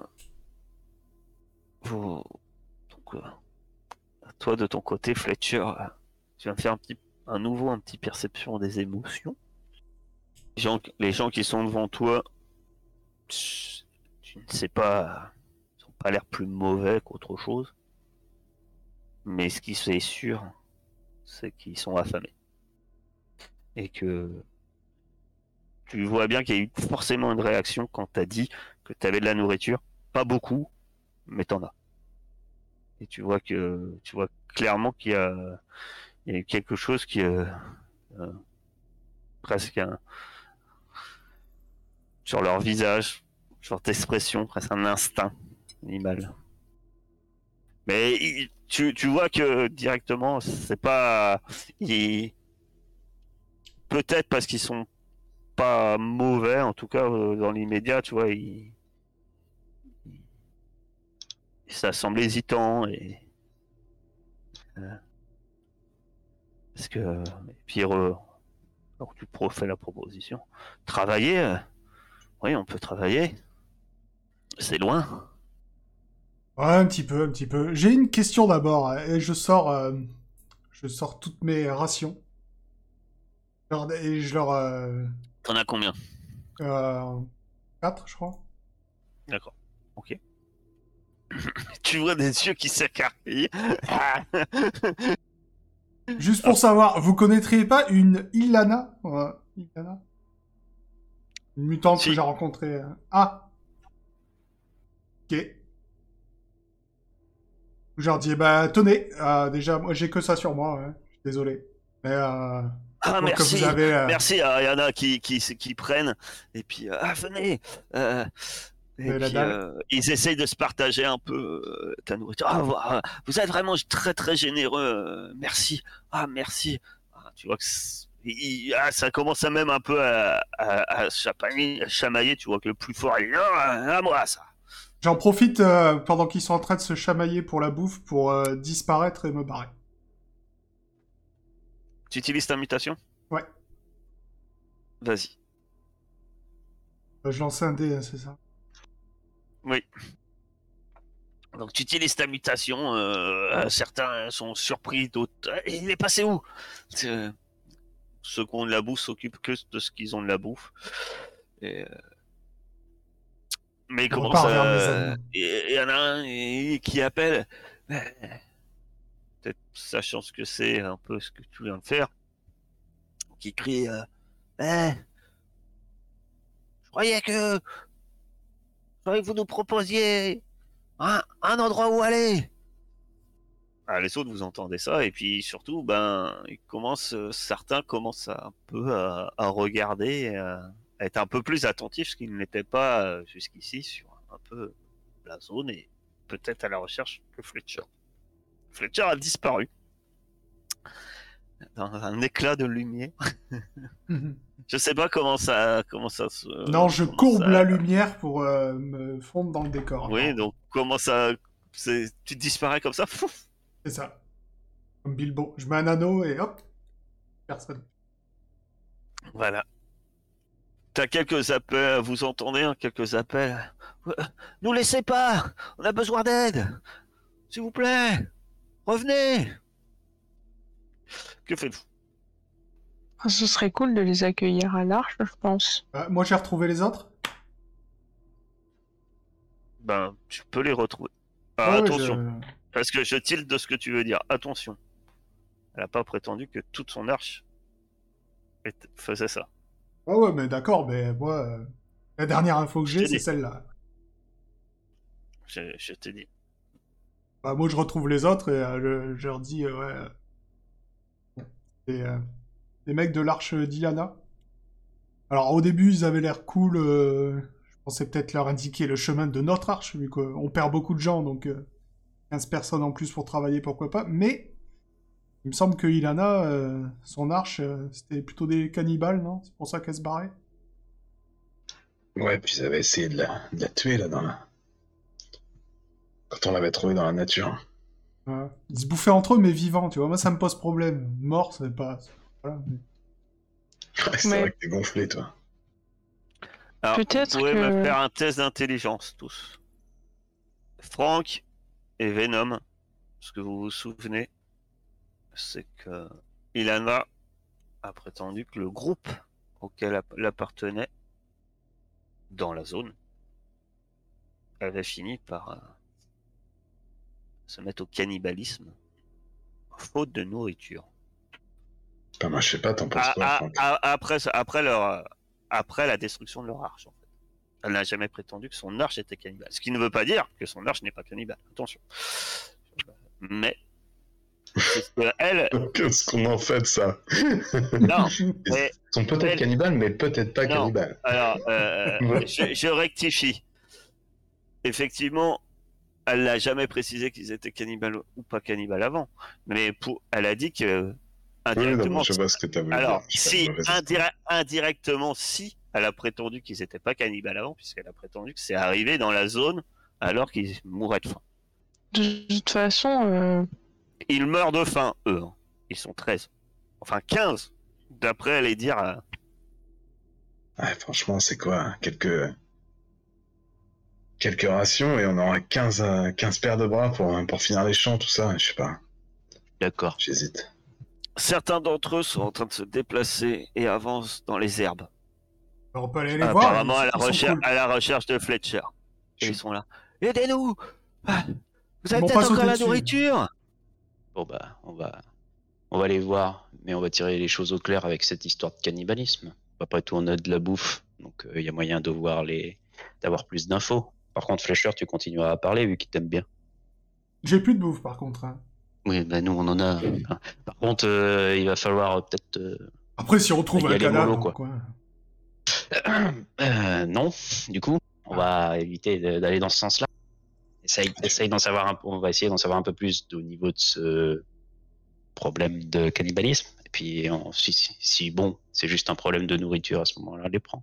Speaker 3: vous, toi de ton côté, Fletcher, euh, tu vas faire un nouveau, un petit perception des émotions. Les gens, qui sont devant toi, tu ne sais pas, ils ont pas l'air plus mauvais qu'autre chose. Mais ce qui est sûr, c'est qu'ils sont affamés. Et que tu vois bien qu'il y a eu forcément une réaction quand t'as dit que t'avais de la nourriture. Pas beaucoup, mais t'en as. Et tu vois que tu vois clairement qu'il y a, il y a quelque chose qui euh, euh, presque un, sur leur visage, sur expression, presque un instinct animal. Mais tu, tu vois que directement, c'est pas. Peut-être parce qu'ils sont pas mauvais, en tout cas euh, dans l'immédiat, tu vois, ils... ça semble hésitant et. euh, Parce que. Et puis, euh, alors tu fais la proposition. Travailler euh, Oui, on peut travailler. C'est loin.
Speaker 4: Ouais, un petit peu, un petit peu. J'ai une question d'abord, et je sors, euh, je sors toutes mes rations. Et je leur,
Speaker 3: T'en as combien?
Speaker 4: euh, quatre, je crois.
Speaker 3: D'accord. Ok. tu vois des yeux qui s'écarquillent.
Speaker 4: Juste pour savoir, vous connaîtriez pas une Ilana? Ilana? Une mutante
Speaker 3: Si.
Speaker 4: que j'ai rencontrée. euh. Ah Ok. Je leur dis, bah tenez, euh, déjà, moi j'ai que ça sur moi, ouais. Je suis désolé. Mais euh,
Speaker 3: ah, merci.
Speaker 4: vous avez...
Speaker 3: Merci, ah, il y en a qui, qui, qui prennent. Et puis, euh, ah, venez. Euh, et puis, euh, ils essayent de se partager un peu euh, ta nourriture. Ah, vous, ah, vous êtes vraiment très très généreux. euh, merci. Ah, merci. Ah, tu vois que il- ah, ça commence à même un peu à, à, à chamailler, à chamailler. Tu vois que le plus fort, il est non, à moi ça.
Speaker 4: J'en profite euh, pendant qu'ils sont en train de se chamailler pour la bouffe pour euh, disparaître et me barrer.
Speaker 3: Tu utilises ta mutation?
Speaker 4: Ouais.
Speaker 3: Vas-y.
Speaker 4: Euh, je lançais un dé, hein, c'est ça?
Speaker 3: Oui. Donc tu utilises ta mutation, euh, certains sont surpris, d'autres... Ah, Il est passé où? Euh, Ceux qui ont de la bouffe s'occupent que de ce qu'ils ont de la bouffe. Et, euh, Mais
Speaker 4: mes amis.
Speaker 3: Et il y en a un et- qui appelle, peut-être sachant ce que c'est, un peu ce que tu viens de faire, qui crie euh, Eh, Je croyais que... Que vous nous proposiez un, endroit où aller. Ah, les autres, vous entendez ça, et puis surtout, ben, ils euh, certains commencent un peu à, regarder, à, à être un peu plus attentifs, ce qu'ils ne l'étaient pas euh, jusqu'ici sur un peu la zone et peut-être à la recherche que Fletcher. Fletcher a disparu. Dans un éclat de lumière. Je sais pas comment ça, comment ça se.
Speaker 4: non, je courbe
Speaker 3: ça-
Speaker 4: la lumière pour euh, me fondre dans le décor.
Speaker 3: Oui, donc comment ça, tu disparais comme ça?
Speaker 4: C'est ça. Comme Bilbo. Je mets un anneau et hop. Personne.
Speaker 3: Voilà. T'as quelques appels, vous entendez hein, quelques appels. Euh, Nous laissez pas, on a besoin d'aide. S'il vous plaît, revenez. Que faites-vous?
Speaker 5: Ce serait cool de les accueillir à l'arche, je pense.
Speaker 4: Bah, moi, j'ai retrouvé les autres.
Speaker 3: Ben, tu peux les retrouver. Ah,
Speaker 4: Ouais,
Speaker 3: attention,
Speaker 4: je-
Speaker 3: parce que je tilte de ce que tu veux dire. Attention. Elle n'a pas prétendu que toute son arche faisait ça.
Speaker 4: Ouais, ouais, mais d'accord, mais moi, euh, la dernière info que j'ai, c'est celle-là.
Speaker 3: Je, je t'ai dit.
Speaker 4: Bah, moi, je retrouve les autres et euh, je, je leur dis, euh, ouais. Euh, des mecs de l'arche d'Iana. Alors, au début, ils avaient l'air cool. euh, je pensais peut-être leur indiquer le chemin de notre arche, vu qu'on perd beaucoup de gens, donc euh, 15 personnes en plus pour travailler, pourquoi pas. Mais il me semble que Ilana, euh, son arche, c'était plutôt des cannibales, non? C'est pour ça qu'elle se barrait
Speaker 1: Ouais, puis ils avaient essayé de la, de la tuer là dans la. Quand on l'avait trouvée dans la nature.
Speaker 4: Ouais. Ils se bouffaient entre eux, mais vivants, tu vois. Moi, ça me pose problème. Mort, c'est pas. Voilà. mais-
Speaker 1: Ouais, c'est
Speaker 5: Mais-
Speaker 1: vrai que t'es gonflé, toi.
Speaker 3: Alors,
Speaker 5: Peut-être
Speaker 3: vous pouvez me faire un test d'intelligence, tous. Franck et Venom, ce que vous vous souvenez, c'est que Ilana a prétendu que le groupe auquel elle appartenait dans la zone avait fini par euh, se mettre au cannibalisme faute de nourriture.
Speaker 1: Bah, moi, je sais pas, t'en penses
Speaker 3: Ah,
Speaker 1: quoi,
Speaker 3: ah, ah, après, après, leur, euh, après la destruction de leur arche, en fait. Elle n'a jamais prétendu que son arche était cannibale. Ce qui ne veut pas dire que son arche n'est pas cannibale. Attention. Mais. elle.
Speaker 1: Qu'est-ce qu'on en fait de ça?
Speaker 3: Non, mais.
Speaker 1: Ils sont peut-être
Speaker 3: Elle-
Speaker 1: cannibales, mais peut-être pas
Speaker 3: Non.
Speaker 1: cannibales.
Speaker 3: Alors, euh, je rectifie. Effectivement, elle n'a jamais précisé qu'ils étaient cannibales ou pas cannibales avant. Mais pour, elle a dit que.
Speaker 1: Oui, non,
Speaker 3: indirectement,
Speaker 1: mais je vois ce que t'as voulu
Speaker 3: Alors, si indire- indirectement, si elle a prétendu qu'ils n'étaient pas cannibales avant, puisqu'elle a prétendu que c'est arrivé dans la zone alors qu'ils mouraient de faim.
Speaker 5: De toute façon, euh,
Speaker 3: Ils meurent de faim, eux. hein. Ils sont 13. Enfin, 15. D'après les dire. euh,
Speaker 1: Ouais, franchement, c'est quoi Quelques. Quelques rations et on aura 15, euh, 15 paires de bras pour, euh, pour finir les champs, tout ça. Je sais pas,
Speaker 2: D'accord.
Speaker 1: j'hésite.
Speaker 3: Certains d'entre eux sont en train de se déplacer et avancent dans les herbes.
Speaker 4: On peut aller les voir.
Speaker 3: Apparemment,
Speaker 4: ils-
Speaker 3: à la, recherche,
Speaker 4: cool.
Speaker 3: à la recherche de Fletcher. Et ils sont là. Aidez-nous Ah, Vous avez peut-être encore la
Speaker 4: dessus.
Speaker 3: nourriture
Speaker 2: Bon bah, on va, on va les voir, mais on va tirer les choses au clair avec cette histoire de cannibalisme. Après tout, on a de la bouffe, donc il y a moyen de voir les, d'avoir plus d'infos. Par contre, Fletcher, tu continueras à parler vu qu'il t'aime bien.
Speaker 4: J'ai plus de bouffe, par contre. hein.
Speaker 2: Oui, bah nous on en a. Par contre, euh, il va falloir euh, peut-être. euh,
Speaker 4: Après, si on trouve
Speaker 2: Il y a
Speaker 4: un
Speaker 2: les
Speaker 4: cadavre
Speaker 2: molos,
Speaker 4: dans
Speaker 2: quoi. euh, non, du coup, on va éviter de- d'aller dans ce sens-là. Essaye, essaye d'en savoir un peu. On va essayer d'en savoir un peu plus au niveau de ce problème de cannibalisme. Et puis, on- si, si, si, bon, c'est juste un problème de nourriture à ce moment-là, on les prend.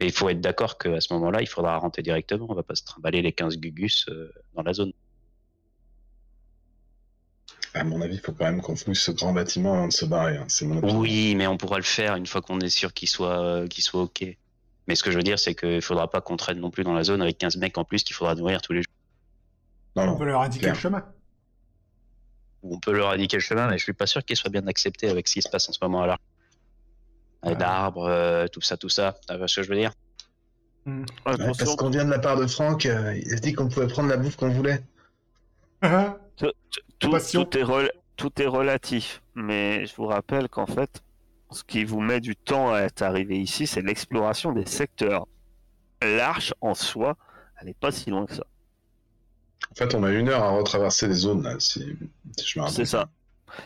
Speaker 2: Mais il faut être d'accord qu'à ce moment-là, il faudra rentrer directement. On va pas se trimballer les 15 gugus euh, dans la zone.
Speaker 1: À mon avis, il faut quand même qu'on fouille ce grand bâtiment avant de se barrer. hein. C'est mon opinion.
Speaker 2: Oui, mais on pourra le faire une fois qu'on est sûr qu'il soit, euh, qu'il soit OK. Mais ce que je veux dire, c'est qu'il faudra pas qu'on traîne non plus dans la zone avec 15 mecs en plus qu'il faudra nourrir tous les jours.
Speaker 1: Non,
Speaker 4: On peut leur indiquer
Speaker 1: clair.
Speaker 4: le chemin.
Speaker 2: On peut leur indiquer le chemin, mais je suis pas sûr qu'il soit bien accepté avec ce qui se passe en ce moment-là. Euh,
Speaker 4: Ouais.
Speaker 2: D'arbres, euh, tout ça, tout ça. Tu vois ce que je veux dire?
Speaker 1: Ouais,
Speaker 3: Attention,
Speaker 1: parce qu'on vient de la part de Franck, euh, il a dit qu'on pouvait prendre la bouffe qu'on voulait.
Speaker 3: tout, est rel- tout est relatif. Mais je vous rappelle qu'en fait, ce qui vous met du temps à être arrivé ici, c'est l'exploration des secteurs. L'arche en soi, elle n'est pas si loin que ça.
Speaker 1: En fait, on a une heure à retraverser les zones, là, si, si je me rappelle.
Speaker 3: C'est ça.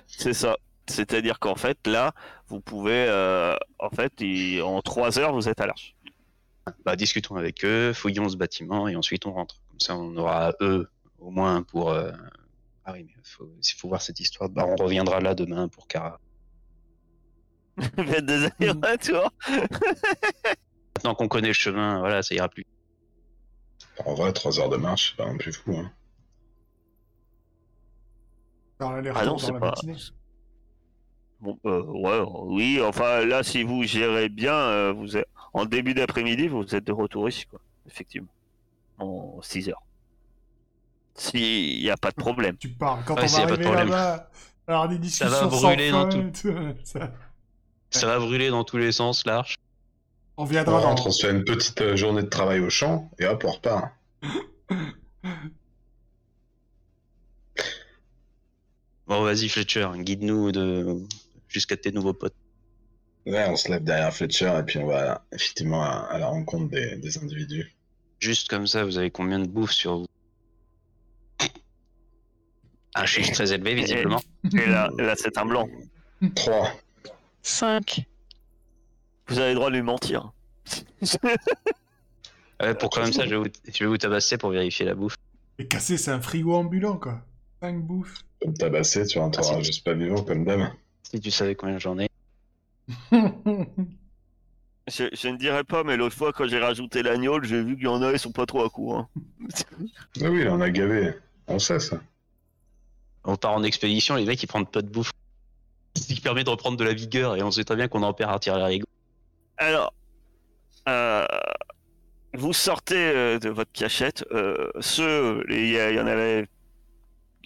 Speaker 3: C'est ça. C'est-à-dire qu'en fait, là, vous pouvez, euh, en fait, en trois heures, vous êtes à l'arche.
Speaker 2: Bah, discutons avec eux, fouillons ce bâtiment et ensuite on rentre. Comme ça, on aura eux au moins pour. euh, Ah oui, mais faut, il faut voir cette histoire. Bah, on reviendra là demain pour Cara.
Speaker 3: Faites des allers-retours.
Speaker 2: Maintenant qu'on connaît le chemin, voilà, ça ira plus.
Speaker 1: En vrai, 3 heures de marche, c'est pas non plus fou. Hein.
Speaker 3: Ah non,
Speaker 4: dans
Speaker 3: c'est
Speaker 4: la
Speaker 3: pas. Bon, euh, ouais, oui, enfin là, si vous gérez bien, euh, vous êtes... en début d'après-midi, vous êtes de retour ici, quoi. Effectivement. En 6 heures. S'il n'y a pas de problème.
Speaker 4: Tu parles. Quand
Speaker 2: Ouais,
Speaker 4: on
Speaker 2: s'il y
Speaker 4: va
Speaker 2: a pas de
Speaker 4: arriver
Speaker 2: problème.
Speaker 4: là-bas, alors des discussions
Speaker 2: va
Speaker 4: sans
Speaker 2: brûler dans
Speaker 4: fin, ça-
Speaker 2: Ça va brûler dans tous les sens, l'arche.
Speaker 4: On
Speaker 1: On
Speaker 4: viendra dans...
Speaker 1: rentre, on se fait une petite euh, journée de travail au champ, et hop, on repart.
Speaker 2: Bon, vas-y, Fletcher, guide-nous de... jusqu'à tes nouveaux potes.
Speaker 1: Ouais, on se lève derrière Fletcher, et puis on va effectivement à, à la rencontre des, des individus.
Speaker 2: Juste comme ça, vous avez combien de bouffe sur vous? Un chiffre très élevé, visiblement.
Speaker 3: Et là, là c'est un blanc.
Speaker 1: 3.
Speaker 5: 5.
Speaker 3: Vous avez le droit de lui mentir.
Speaker 2: Ouais, pour quand même ça, je vais, vous... je vais vous tabasser pour vérifier la bouffe.
Speaker 4: Et cassé, c'est un frigo ambulant, quoi. 5 bouffes.
Speaker 1: Comme tabassé, tu rentreras
Speaker 2: Ah, si.
Speaker 1: juste pas vivant comme d'hab.
Speaker 2: Si tu savais combien j'en ai.
Speaker 3: Je, je ne dirais pas, mais l'autre fois, quand j'ai rajouté l'agneau, j'ai vu qu'il y en a, ils sont pas trop à court. hein.
Speaker 1: Ah oui, on a gavé. On sait ça.
Speaker 2: On part en expédition, les mecs ils prennent pas de bouffe. Ce qui permet de reprendre de la vigueur et on sait très bien qu'on en perd à tirer les
Speaker 3: Alors, euh, vous sortez euh, de votre cachette. euh, ceux, il y, a- il y en avait,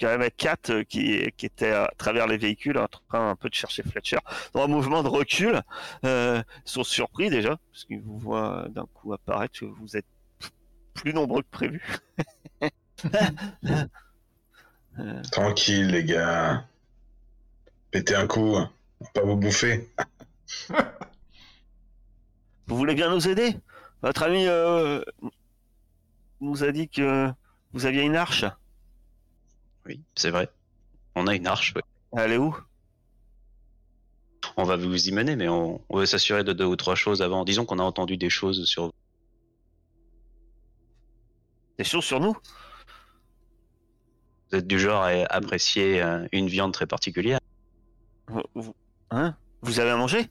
Speaker 3: il y en avait quatre euh, qui, qui étaient à travers les véhicules en train un peu de chercher Fletcher. Dans un mouvement de recul, euh, ils sont surpris déjà parce qu'ils vous voient d'un coup apparaître. que Vous êtes plus nombreux que prévu. Euh,
Speaker 1: Tranquille, les gars. Pétez un coup. On va pas vous bouffer.
Speaker 3: Vous voulez bien nous aider? Votre ami euh, nous a dit que vous aviez une arche.
Speaker 2: Oui, c'est vrai. On a une arche, ouais.
Speaker 3: Elle est où?
Speaker 2: On va vous y mener, mais on, on veut s'assurer de deux ou trois choses avant. Disons qu'on a entendu des choses sur vous.
Speaker 3: Des choses sur nous?
Speaker 2: Vous êtes du genre à apprécier euh, une viande très particulière.
Speaker 3: vous, Hein? Vous avez à manger?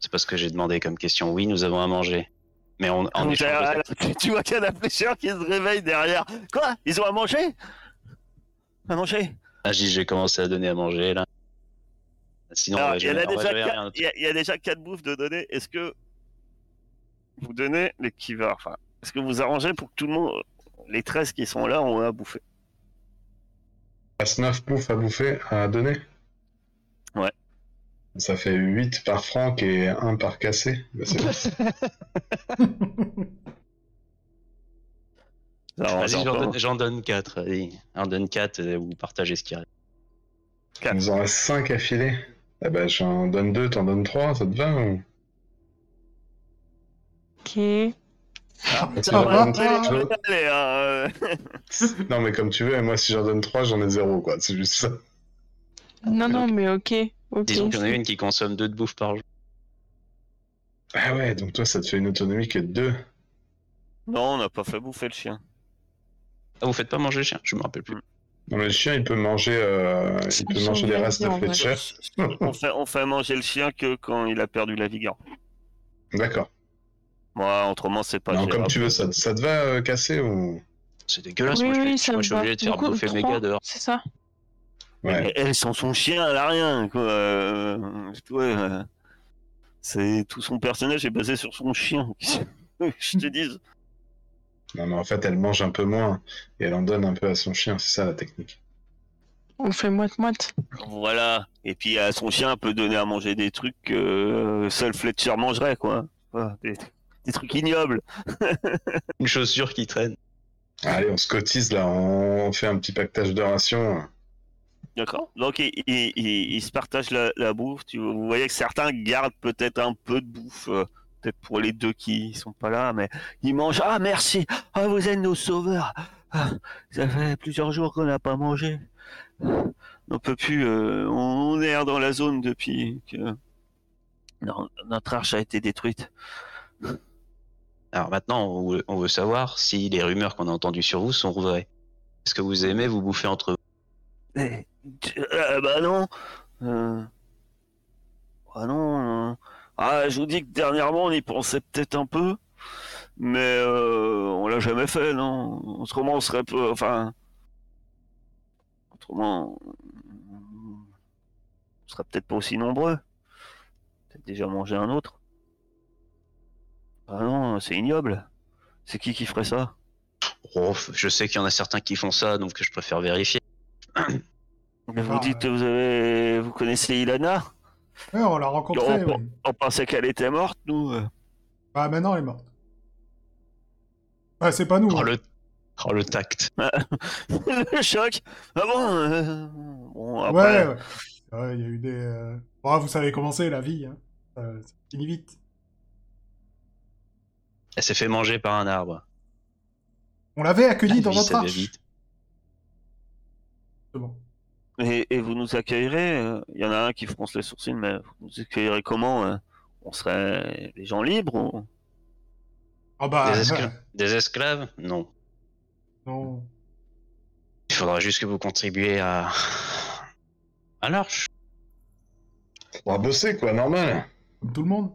Speaker 2: C'est pas ce que j'ai demandé comme question. Oui, nous avons à manger. Mais on, en
Speaker 3: Vous
Speaker 2: échange
Speaker 3: avez- tu, vois qu'il y a un pêcheur qui se réveille derrière. Quoi? Ils ont à manger? À manger
Speaker 2: Ah, j'ai commencé à donner à manger là. Sinon,
Speaker 3: Alors, il, y a déjà
Speaker 2: rien
Speaker 3: il, y a, il y a déjà quatre bouffes de données. Est-ce que vous donnez l'équivalent Enfin, est-ce que vous arrangez pour que tout le monde, les 13 qui sont là, ont à bouffer?
Speaker 1: Passe 9 bouffes à bouffer, à donner
Speaker 3: Ouais.
Speaker 1: Ça fait 8 par franc et 1 par cassé. Bah, c'est bon.
Speaker 3: Ça arrange
Speaker 2: Vas-y, j'en donne, j'en donne 4. Allez, j'en donne 4, vous partagez ce qui reste.
Speaker 1: Il nous en reste 5 à filer. Eh ben, j'en donne 2, t'en donnes 3, ça te va ou...
Speaker 5: Ok.
Speaker 3: Ah, ça va, allez, hein, euh.
Speaker 1: Non, mais comme tu veux, moi, si j'en donne 3, j'en ai 0, quoi. C'est juste ça.
Speaker 5: Non, non, mais ok. ok.
Speaker 2: Disons qu'il y en a une qui consomme 2 de bouffe par jour.
Speaker 1: Ah ouais, donc toi, ça te fait une autonomie que de 2.
Speaker 3: Non, on n'a pas fait bouffer le chien.
Speaker 2: Ah, vous faites pas manger le chien? Je me rappelle plus.
Speaker 1: Non, mais le chien, il peut manger, euh, il peut manger les restes de. Fletcher.
Speaker 3: on, fait, on fait manger le chien que quand il a perdu la vigueur.
Speaker 1: D'accord.
Speaker 3: Moi, autrement, c'est pas
Speaker 1: Non, comme tu veux, ça, ça te va euh, casser ou...
Speaker 2: C'est dégueulasse,
Speaker 5: Oui,
Speaker 2: moi, je,
Speaker 5: oui,
Speaker 2: fais-
Speaker 5: ça
Speaker 2: moi,
Speaker 5: me
Speaker 2: je suis
Speaker 5: va.
Speaker 2: obligé de
Speaker 5: Du
Speaker 2: faire
Speaker 5: coup,
Speaker 2: bouffer méga dehors.
Speaker 5: C'est ça.
Speaker 1: Ouais.
Speaker 3: Mais Elle, sans son chien, elle a rien. Quoi. Euh, tu vois, euh, c'est tout son personnage est basé sur son chien. Je te dis.
Speaker 1: Non, mais en fait, elle mange un peu moins et elle en donne un peu à son chien, c'est ça la technique.
Speaker 5: On fait moite-moite.
Speaker 3: Voilà. Et puis euh, son chien peut donner à manger des trucs que euh, seul Fletcher mangerait, quoi. Des, des trucs ignobles.
Speaker 2: Une chaussure qui traîne.
Speaker 1: Allez, on se cotise là, on fait un petit pactage de rations.
Speaker 3: D'accord. Donc ils il, se partagent la, la bouffe. Tu, vous voyez que certains gardent peut-être un peu de bouffe, euh, peut-être pour les deux qui sont pas là, mais ils mangent. Ah merci. Ah vous êtes nos sauveurs. Ah, ça fait plusieurs jours qu'on n'a pas mangé. On peut plus. euh, on erre dans la zone depuis que non, notre arche a été détruite.
Speaker 2: Alors maintenant, on veut, savoir si les rumeurs qu'on a entendues sur vous sont vraies. Est-ce que vous aimez vous bouffer entre vous?
Speaker 3: Eh, euh, bah non. Euh, Ah non, euh, ah je vous dis que dernièrement on y pensait peut-être un peu, mais euh, on l'a jamais fait, non. Autrement on serait peu, enfin, autrement on serait peut-être pas aussi nombreux. Peut-être déjà mangé un autre. Ah non, c'est ignoble. C'est qui qui ferait ça?
Speaker 2: Oh, je sais qu'il y en a certains qui font ça, donc je préfère vérifier.
Speaker 3: Mais vous
Speaker 4: Ah,
Speaker 3: dites,
Speaker 4: ouais.
Speaker 3: vous avez, vous connaissez Ilana?
Speaker 4: Ouais, on l'a rencontrée.
Speaker 3: on,
Speaker 4: oui.
Speaker 3: on pensait qu'elle était morte, nous.
Speaker 4: Ah, maintenant, elle est morte. Ouais, c'est pas nous.
Speaker 2: Oh
Speaker 4: hein.
Speaker 2: le, oh, le tact.
Speaker 3: le choc. Ah bon euh, Bon,
Speaker 4: Ouais,
Speaker 3: après,
Speaker 4: ouais. Ouais, il y a eu des. euh, bon, vous savez comment c'est la vie. Hein. Ça, ça finit vite.
Speaker 2: Elle s'est fait manger par un arbre.
Speaker 4: On l'avait accueillie
Speaker 2: La
Speaker 4: dans
Speaker 2: vie,
Speaker 4: notre arche.
Speaker 2: vite.
Speaker 4: C'est bon.
Speaker 3: Et, et vous nous accueillerez. euh, Il y en a un qui fronce les sourcils, mais vous nous accueillerez comment euh? On serait des gens libres ou...
Speaker 4: Ah bah.
Speaker 2: Des,
Speaker 4: ouais.
Speaker 2: esclaves Des esclaves? Non.
Speaker 4: Non.
Speaker 2: Il faudra juste que vous contribuiez à. à l'arche.
Speaker 1: On va bosser, quoi, normal.
Speaker 4: Comme tout le monde.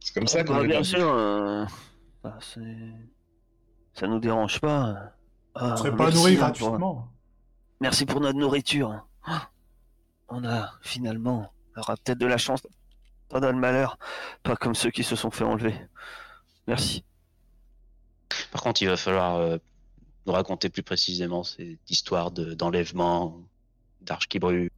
Speaker 1: C'est comme ça qu'on
Speaker 3: Bah, bien sûr. euh, bah, c'est- ça nous dérange pas. Ah,
Speaker 4: On serait pas nourri
Speaker 3: hein, pour-
Speaker 4: gratuitement.
Speaker 3: Merci pour notre nourriture. Ah, On a finalement, on aura peut-être de la chance. Pas dans le malheur, pas comme ceux qui se sont fait enlever. Merci.
Speaker 2: Par contre, il va falloir euh, nous raconter plus précisément cette histoire de- d'enlèvement, d'arche qui brûle.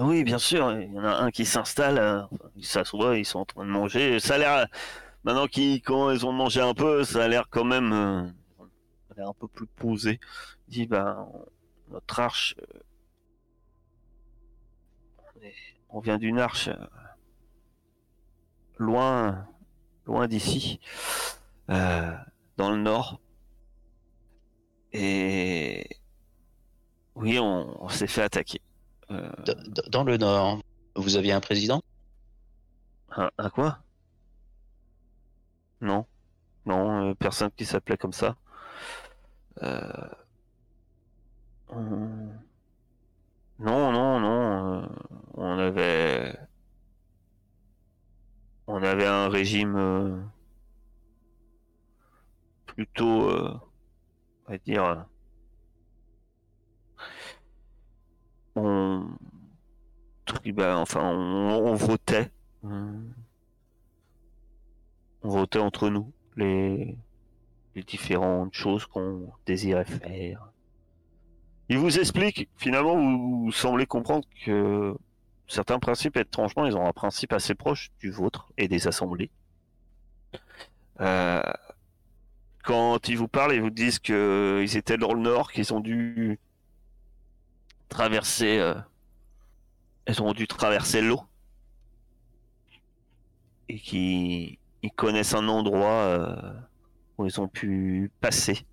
Speaker 3: Oui, bien sûr. Il y en a un qui s'installe, euh, il s'assoit, ils sont en train de manger. Ça a l'air, maintenant qu'ils, quand ils ont mangé un peu, ça a l'air quand même, euh, un peu plus posé. Dit, ben, notre arche, euh, on est- on vient d'une arche euh, loin, loin d'ici, euh, dans le nord. Et oui, on, on s'est fait attaquer. Euh,
Speaker 2: Dans le nord, vous aviez un président?
Speaker 3: Un, un quoi? Non. Non, euh, personne qui s'appelait comme ça. Euh, on- Non, non, non. euh, On avait. On avait un régime euh, plutôt. euh, On va dire. euh, On. tribal- Enfin, on, votait. euh, on votait entre nous les différentes choses qu'on désirait faire. Il vous explique, finalement, vous, semblez comprendre que certains principes, étrangement, ils ont un principe assez proche du vôtre et des assemblées. Euh, quand ils vous parlent, ils vous disent qu'ils étaient dans le nord, qu'ils ont dû traverser, euh, ils dû traverser l'eau et qui ils connaissent un endroit euh, où ils ont pu passer.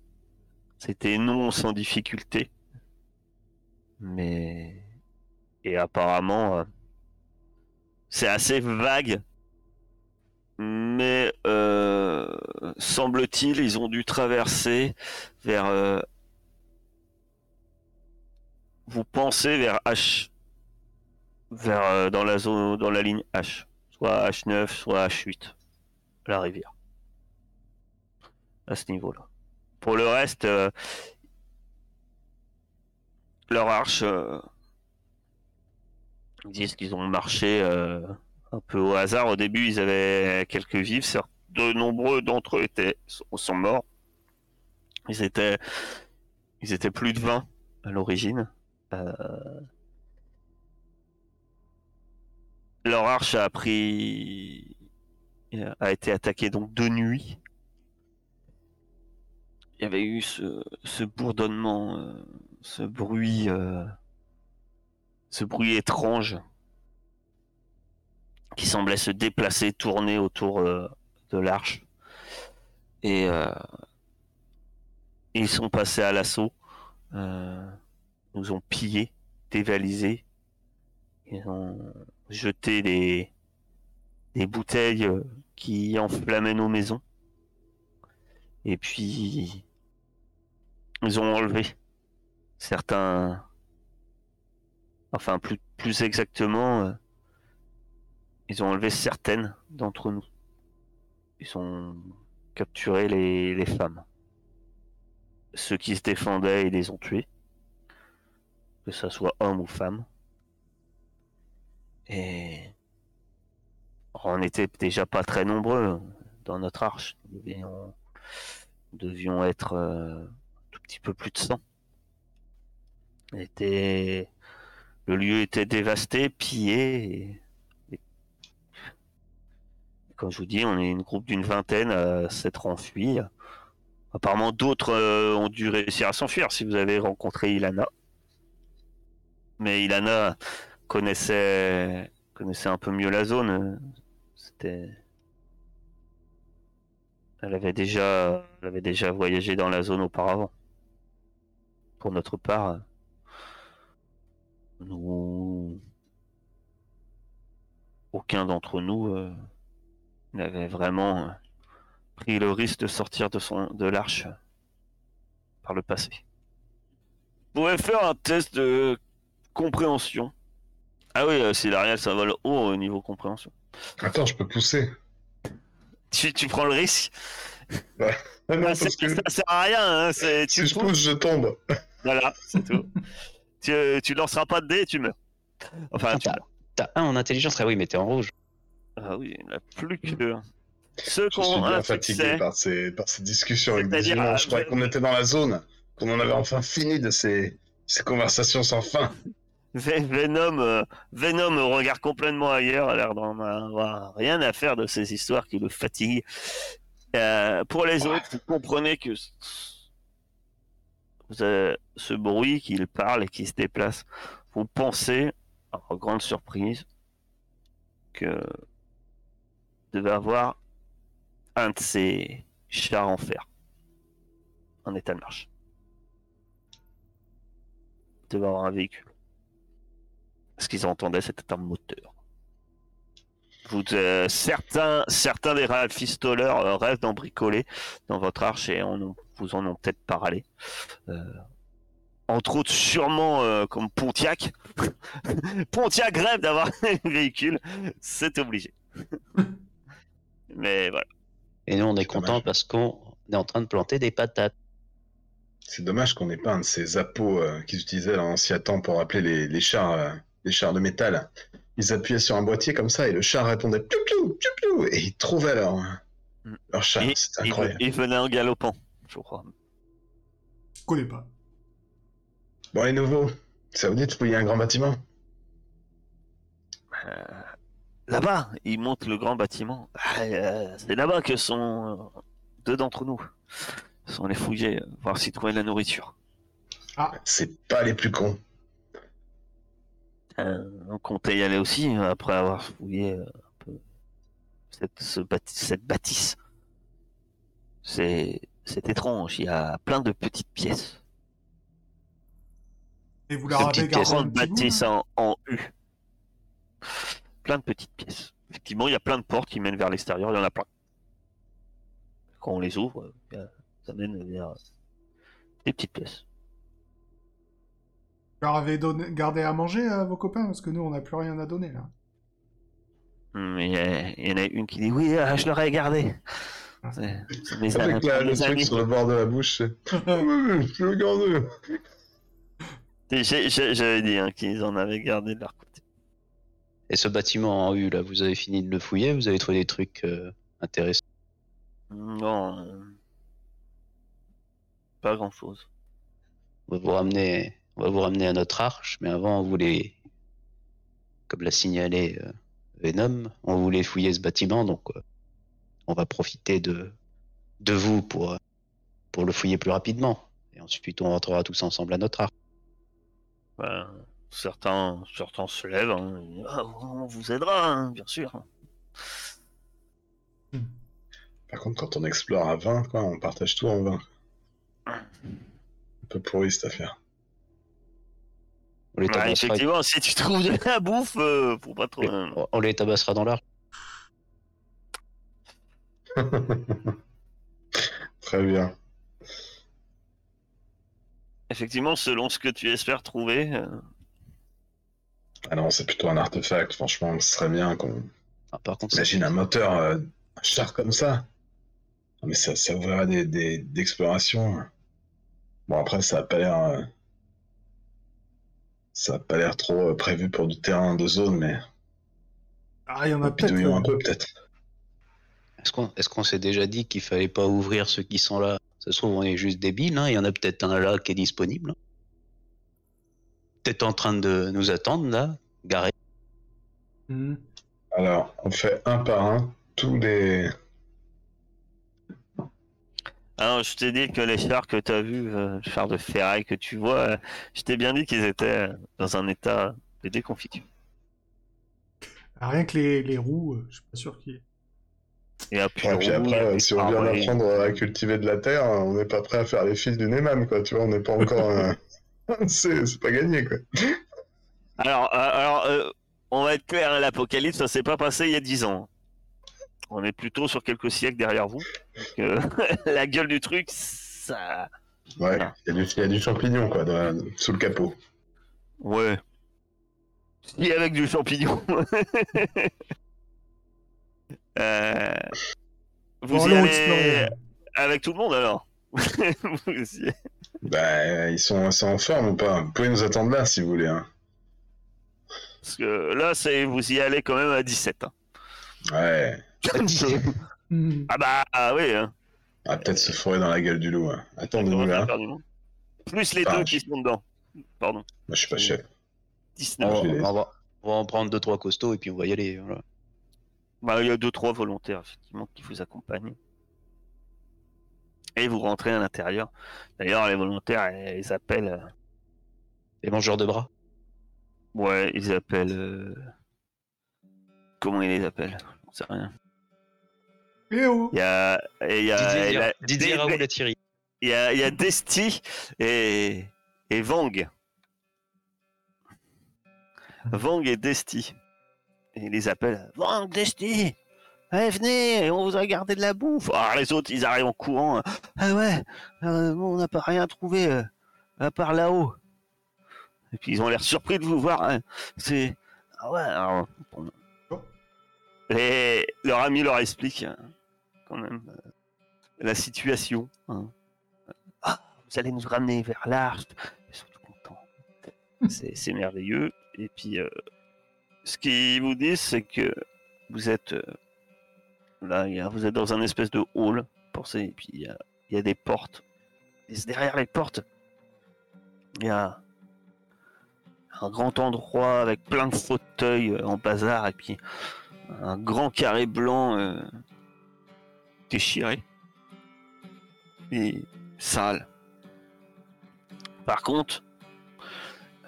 Speaker 3: C'était non sans difficulté, mais et apparemment euh, c'est assez vague. Mais euh, semble-t-il, ils ont dû traverser vers. euh, vous pensez vers H, vers euh, dans la zone, dans la ligne H, soit H9, soit H8 la rivière. À ce niveau-là. Pour le reste, euh, leur arche, euh, ils disent qu'ils ont marché euh, un peu au hasard. Au début, ils avaient quelques certes, De nombreux d'entre eux étaient, sont, morts. Ils étaient, ils étaient plus de 20 à l'origine. Euh, Leur arche a pris a été attaqué donc de nuit. Il y avait eu ce, bourdonnement, euh, ce bruit, euh, ce bruit étrange qui semblait se déplacer, tourner autour euh, de l'arche. Et euh, ils sont passés à l'assaut, nous ont pillés, dévalisés, ils ont jeté des, des bouteilles qui enflammaient nos maisons. Et puis, ils ont enlevé certains, enfin plus, exactement, euh, ils ont enlevé certaines d'entre nous. Ils ont capturé les, femmes. Ceux qui se défendaient, ils les ont tués. Que ce soit hommes ou femmes. Et on n'était déjà pas très nombreux dans notre arche. Nous devions, nous devions être euh, un tout petit peu plus de 100. Était- Le lieu était dévasté, pillé. Comme je vous dis, on est une groupe d'une vingtaine à s'être enfuis. Apparemment, d'autres euh, ont dû réussir à s'enfuir. Si vous avez rencontré Ilana. Mais Ilana connaissait, connaissait un peu mieux la zone. C'était. Elle avait déjà, elle avait déjà voyagé dans la zone auparavant. Pour notre part, nous, aucun d'entre nous euh, n'avait vraiment euh, pris le risque de sortir de son, de l'arche par le passé. Vous pouvez faire un test de compréhension. Ah oui, euh, Silarial, ça vole haut au niveau compréhension.
Speaker 1: Attends, je peux pousser.
Speaker 3: Tu, tu prends le risque?
Speaker 1: Ah non,
Speaker 3: c'est-
Speaker 1: parce que
Speaker 3: Ça sert à rien, hein, c'est- tu
Speaker 1: si je
Speaker 3: pousses.
Speaker 1: pousse, je tombe.
Speaker 3: Voilà, c'est tout. tu, tu lanceras pas de dés et tu meurs. Enfin, tu
Speaker 2: Attends.
Speaker 3: meurs.
Speaker 2: T'as un en intelligence, ah oui, mais t'es en rouge.
Speaker 3: Ah oui, il n'y en a plus que. Ceux qui
Speaker 1: Je suis
Speaker 3: ont
Speaker 1: bien
Speaker 3: un
Speaker 1: fatigué
Speaker 3: succès,
Speaker 1: par ces, par ces discussions avec des humains. Je
Speaker 3: euh,
Speaker 1: croyais
Speaker 3: je-
Speaker 1: qu'on était dans la zone, qu'on en avait enfin fini de ces, ces conversations sans fin.
Speaker 3: Ven- Venom, euh, Venom me regarde complètement ailleurs, a l'air d'en avoir rien à faire de ces histoires qui le fatiguent. Euh, pour les autres, vous comprenez que ce bruit qu'il parle et qui se déplace, vous pensez, votre grande surprise, que devez avoir un de ces chars en fer en état de marche. Vous devez avoir un véhicule. Ce qu'ils entendaient, c'était un moteur? Vous, euh, certains, certains des rafistoleurs euh, rêvent d'en bricoler dans votre arche et ont- vous en ont peut-être parlé. Euh, entre autres, sûrement euh, comme Pontiac. Pontiac rêve d'avoir un véhicule, c'est obligé. Mais voilà.
Speaker 2: Et nous, on est content
Speaker 1: dommage.
Speaker 2: parce qu'on est en train de planter des patates.
Speaker 1: C'est dommage qu'on n'ait pas un de ces appos euh, qu'ils utilisaient dans l'ancien temps pour appeler les, les chars, euh, les chars de métal. Ils appuyaient sur un boîtier comme ça et le char répondait piou piou piou piou et ils trouvaient leur,
Speaker 3: Mm.
Speaker 1: leur char.
Speaker 3: Et-
Speaker 1: C'était incroyable.
Speaker 3: il venait en galopant, je crois.
Speaker 4: Je connais pas.
Speaker 1: Bon, les nouveaux, ça vous dit de fouiller un grand bâtiment?
Speaker 3: Euh, là-bas, ils montent le grand bâtiment. Ah, euh, c'est là-bas que sont euh, deux d'entre nous. Ils sont allés fouiller, voir s'ils trouvaient de la nourriture.
Speaker 1: C'est pas les plus cons.
Speaker 3: Euh, on comptait y aller aussi, euh, après avoir fouillé euh, un peu cette, ce bâti- cette bâtisse. C'est, étrange, il y a plein de petites pièces.
Speaker 4: Et vous
Speaker 3: De
Speaker 4: leur avez
Speaker 3: petites
Speaker 4: gardé
Speaker 3: pièces
Speaker 4: un
Speaker 3: en
Speaker 4: petit bout,
Speaker 3: bâtisse
Speaker 4: là
Speaker 3: en, en U. Plein de petites pièces. Effectivement, il y a plein de portes qui mènent vers l'extérieur, il y en a plein. Quand on les ouvre, a- ça mène vers des petites pièces.
Speaker 4: Vous leur avez donné... gardé à manger à vos copains Parce que nous, on n'a plus rien à donner, là.
Speaker 3: Hum, Il y, a- il y en a une qui dit oui, ah, je l'aurais gardé. C'est c'est mes,
Speaker 1: Avec la- le truc sur le bord de la bouche. c'est- Oui, je le garde.
Speaker 3: J'avais dit hein, qu'ils en avaient gardé de leur côté.
Speaker 2: Et ce bâtiment en U, là, vous avez fini de le fouiller, vous avez trouvé des trucs euh, intéressants?
Speaker 3: Non, euh, pas grand chose.
Speaker 2: Va vous ramener, on va vous ramener à notre arche, mais avant, on voulait, comme l'a signalé euh, Venom, on voulait fouiller ce bâtiment, donc euh, on va profiter de, de vous pour, euh, pour le fouiller plus rapidement. Et ensuite, on rentrera tous ensemble à notre arche.
Speaker 3: Ben, certains, certains se lèvent. hein, et, Ah, on vous aidera, hein, bien sûr.
Speaker 1: Par contre, quand on explore à 20, quoi, on partage tout en 20. Un peu pourri cette affaire.
Speaker 2: On les tabassera,
Speaker 3: effectivement, si tu trouves de la bouffe, euh, faut pas trop. hein.
Speaker 2: on- les tabassera dans l'arche.
Speaker 1: Très bien.
Speaker 3: Effectivement, selon ce que tu espères trouver, euh,
Speaker 1: Ah non, c'est plutôt un artefact. Franchement, ce serait bien qu'on
Speaker 2: Ah, par contre, ça-
Speaker 1: Imagine un moteur, euh, un char comme ça. Non, Mais ça, ça ouvrirait des, des, d'exploration. Bon, après, ça a pas l'air. Ça a pas l'air trop euh, prévu pour du terrain de zone, mais
Speaker 4: Ah, il y en a peut-être.
Speaker 1: un peu, peut-être.
Speaker 2: est-ce qu'on est-ce qu'on s'est déjà dit qu'il fallait pas ouvrir ceux qui sont là? Ça se trouve, on est juste débiles. Hein. Il y en a peut-être un là qui est disponible. hein. Peut-être en train de nous attendre là, garé.
Speaker 4: Hmm.
Speaker 1: Alors, on fait un par un tous les.
Speaker 3: Alors, je t'ai dit que les chars que tu as vus, euh, chars de ferraille que tu vois, euh, je t'ai bien dit qu'ils étaient euh, dans un état de déconfiture.
Speaker 4: Ah, Rien que les, les roues, euh, je suis pas sûr qu'il y ait.
Speaker 3: Et,
Speaker 1: puis après, euh, si on vient d'apprendre à cultiver de la terre, on n'est pas prêt à faire les fils du Neyman, quoi. Tu vois, on n'est pas encore. euh, c'est pas gagné, quoi.
Speaker 3: Alors, alors euh, on va être clair, hein, l'apocalypse, ça s'est pas passé il y a 10 ans. On est plutôt sur quelques siècles derrière vous. Donc, euh, la gueule du truc, ça.
Speaker 1: Ouais,
Speaker 3: Ah.
Speaker 1: il y, a du- il y a du champignon, quoi, dans sous le capot.
Speaker 3: Ouais. Si avec du champignon. Euh, Vous
Speaker 4: Bon,
Speaker 3: y allez avec tout le monde alors Vous y-
Speaker 1: Bah, ils sont, ils sont en forme ou pas? Vous pouvez nous attendre là, si vous voulez. Hein.
Speaker 3: Parce que là, c'est vous y allez quand même à 17. hein.
Speaker 1: Ouais.
Speaker 4: Hmm.
Speaker 3: ah bah ah oui. Hein.
Speaker 1: On va peut-être se fourrer dans la gueule du loup. hein. Attendez-nous là.
Speaker 3: faire du monde. Plus les
Speaker 1: Ah,
Speaker 3: deux
Speaker 1: je-
Speaker 3: qui sont dedans. Pardon.
Speaker 1: Moi, je suis pas chef.
Speaker 3: 19.
Speaker 2: On, va-
Speaker 1: je vais-
Speaker 2: on va, on va en prendre deux trois costauds et puis on va y aller. voilà.
Speaker 3: Bah, il y a deux trois volontaires effectivement qui vous accompagnent. Et vous rentrez à l'intérieur. D'ailleurs, les volontaires, eh, ils appellent. euh,
Speaker 2: Les mangeurs de bras.
Speaker 3: Ouais, ils appellent. euh, Comment ils les appellent? Sais rien.
Speaker 4: Oh
Speaker 3: Il y a. et il y a,
Speaker 2: Didier,
Speaker 3: il
Speaker 2: Raoul à Thierry.
Speaker 3: il y a, il y a Desti et, et Vang. Vang et Desti. Et ils les appellent Vang, Desti Allez, venez, on vous a gardé de la bouffe. Alors les autres, ils arrivent en courant. Ah ouais, euh, on n'a pas rien trouvé euh, à part là-haut. Et puis ils ont l'air surpris de vous voir. hein. C'est. Ah ouais, alors. bon. Et leur ami leur explique euh, quand même euh, la situation. hein. Ah, vous allez nous ramener vers l'arche. Ils sont tout contents. C'est c'est merveilleux. Et puis, euh, ce qu'ils vous disent, c'est que vous êtes euh, là, vous êtes dans un espèce de hall. Pensez, et puis il y a, il y a des portes. Et derrière les portes, il y a un grand endroit avec plein de fauteuils en bazar et puis un grand carré blanc euh, déchiré et sale. Par contre,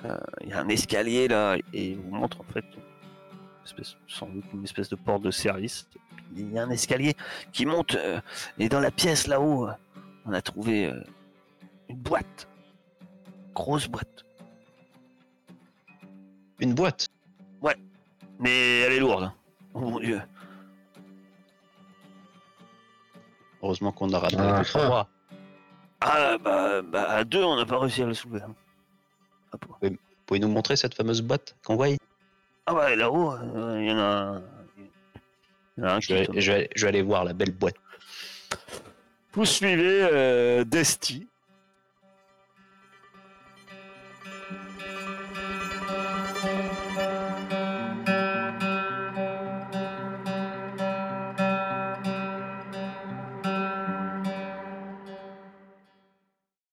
Speaker 3: euh, il y a un escalier là et il vous montre en fait une espèce, sans doute une espèce de porte de service. Il y a un escalier qui monte euh, et dans la pièce là-haut, euh, on a trouvé euh, une boîte, grosse boîte,
Speaker 2: Une boîte?
Speaker 3: mais elle est lourde. hein. Oh mon dieu.
Speaker 2: Heureusement qu'on a ramené
Speaker 1: Ah,
Speaker 2: deux, trois
Speaker 1: ah.
Speaker 3: Ah bah, bah à deux on n'a pas réussi à le soulever. hein. Ah.
Speaker 2: Vous pouvez nous montrer cette fameuse boîte qu'on voit
Speaker 3: Ah ouais, là-haut, euh, il y en a. Il y en a un
Speaker 2: je
Speaker 3: qui
Speaker 2: vais, je, vais, je vais aller voir la belle boîte.
Speaker 3: Vous suivez euh, Desti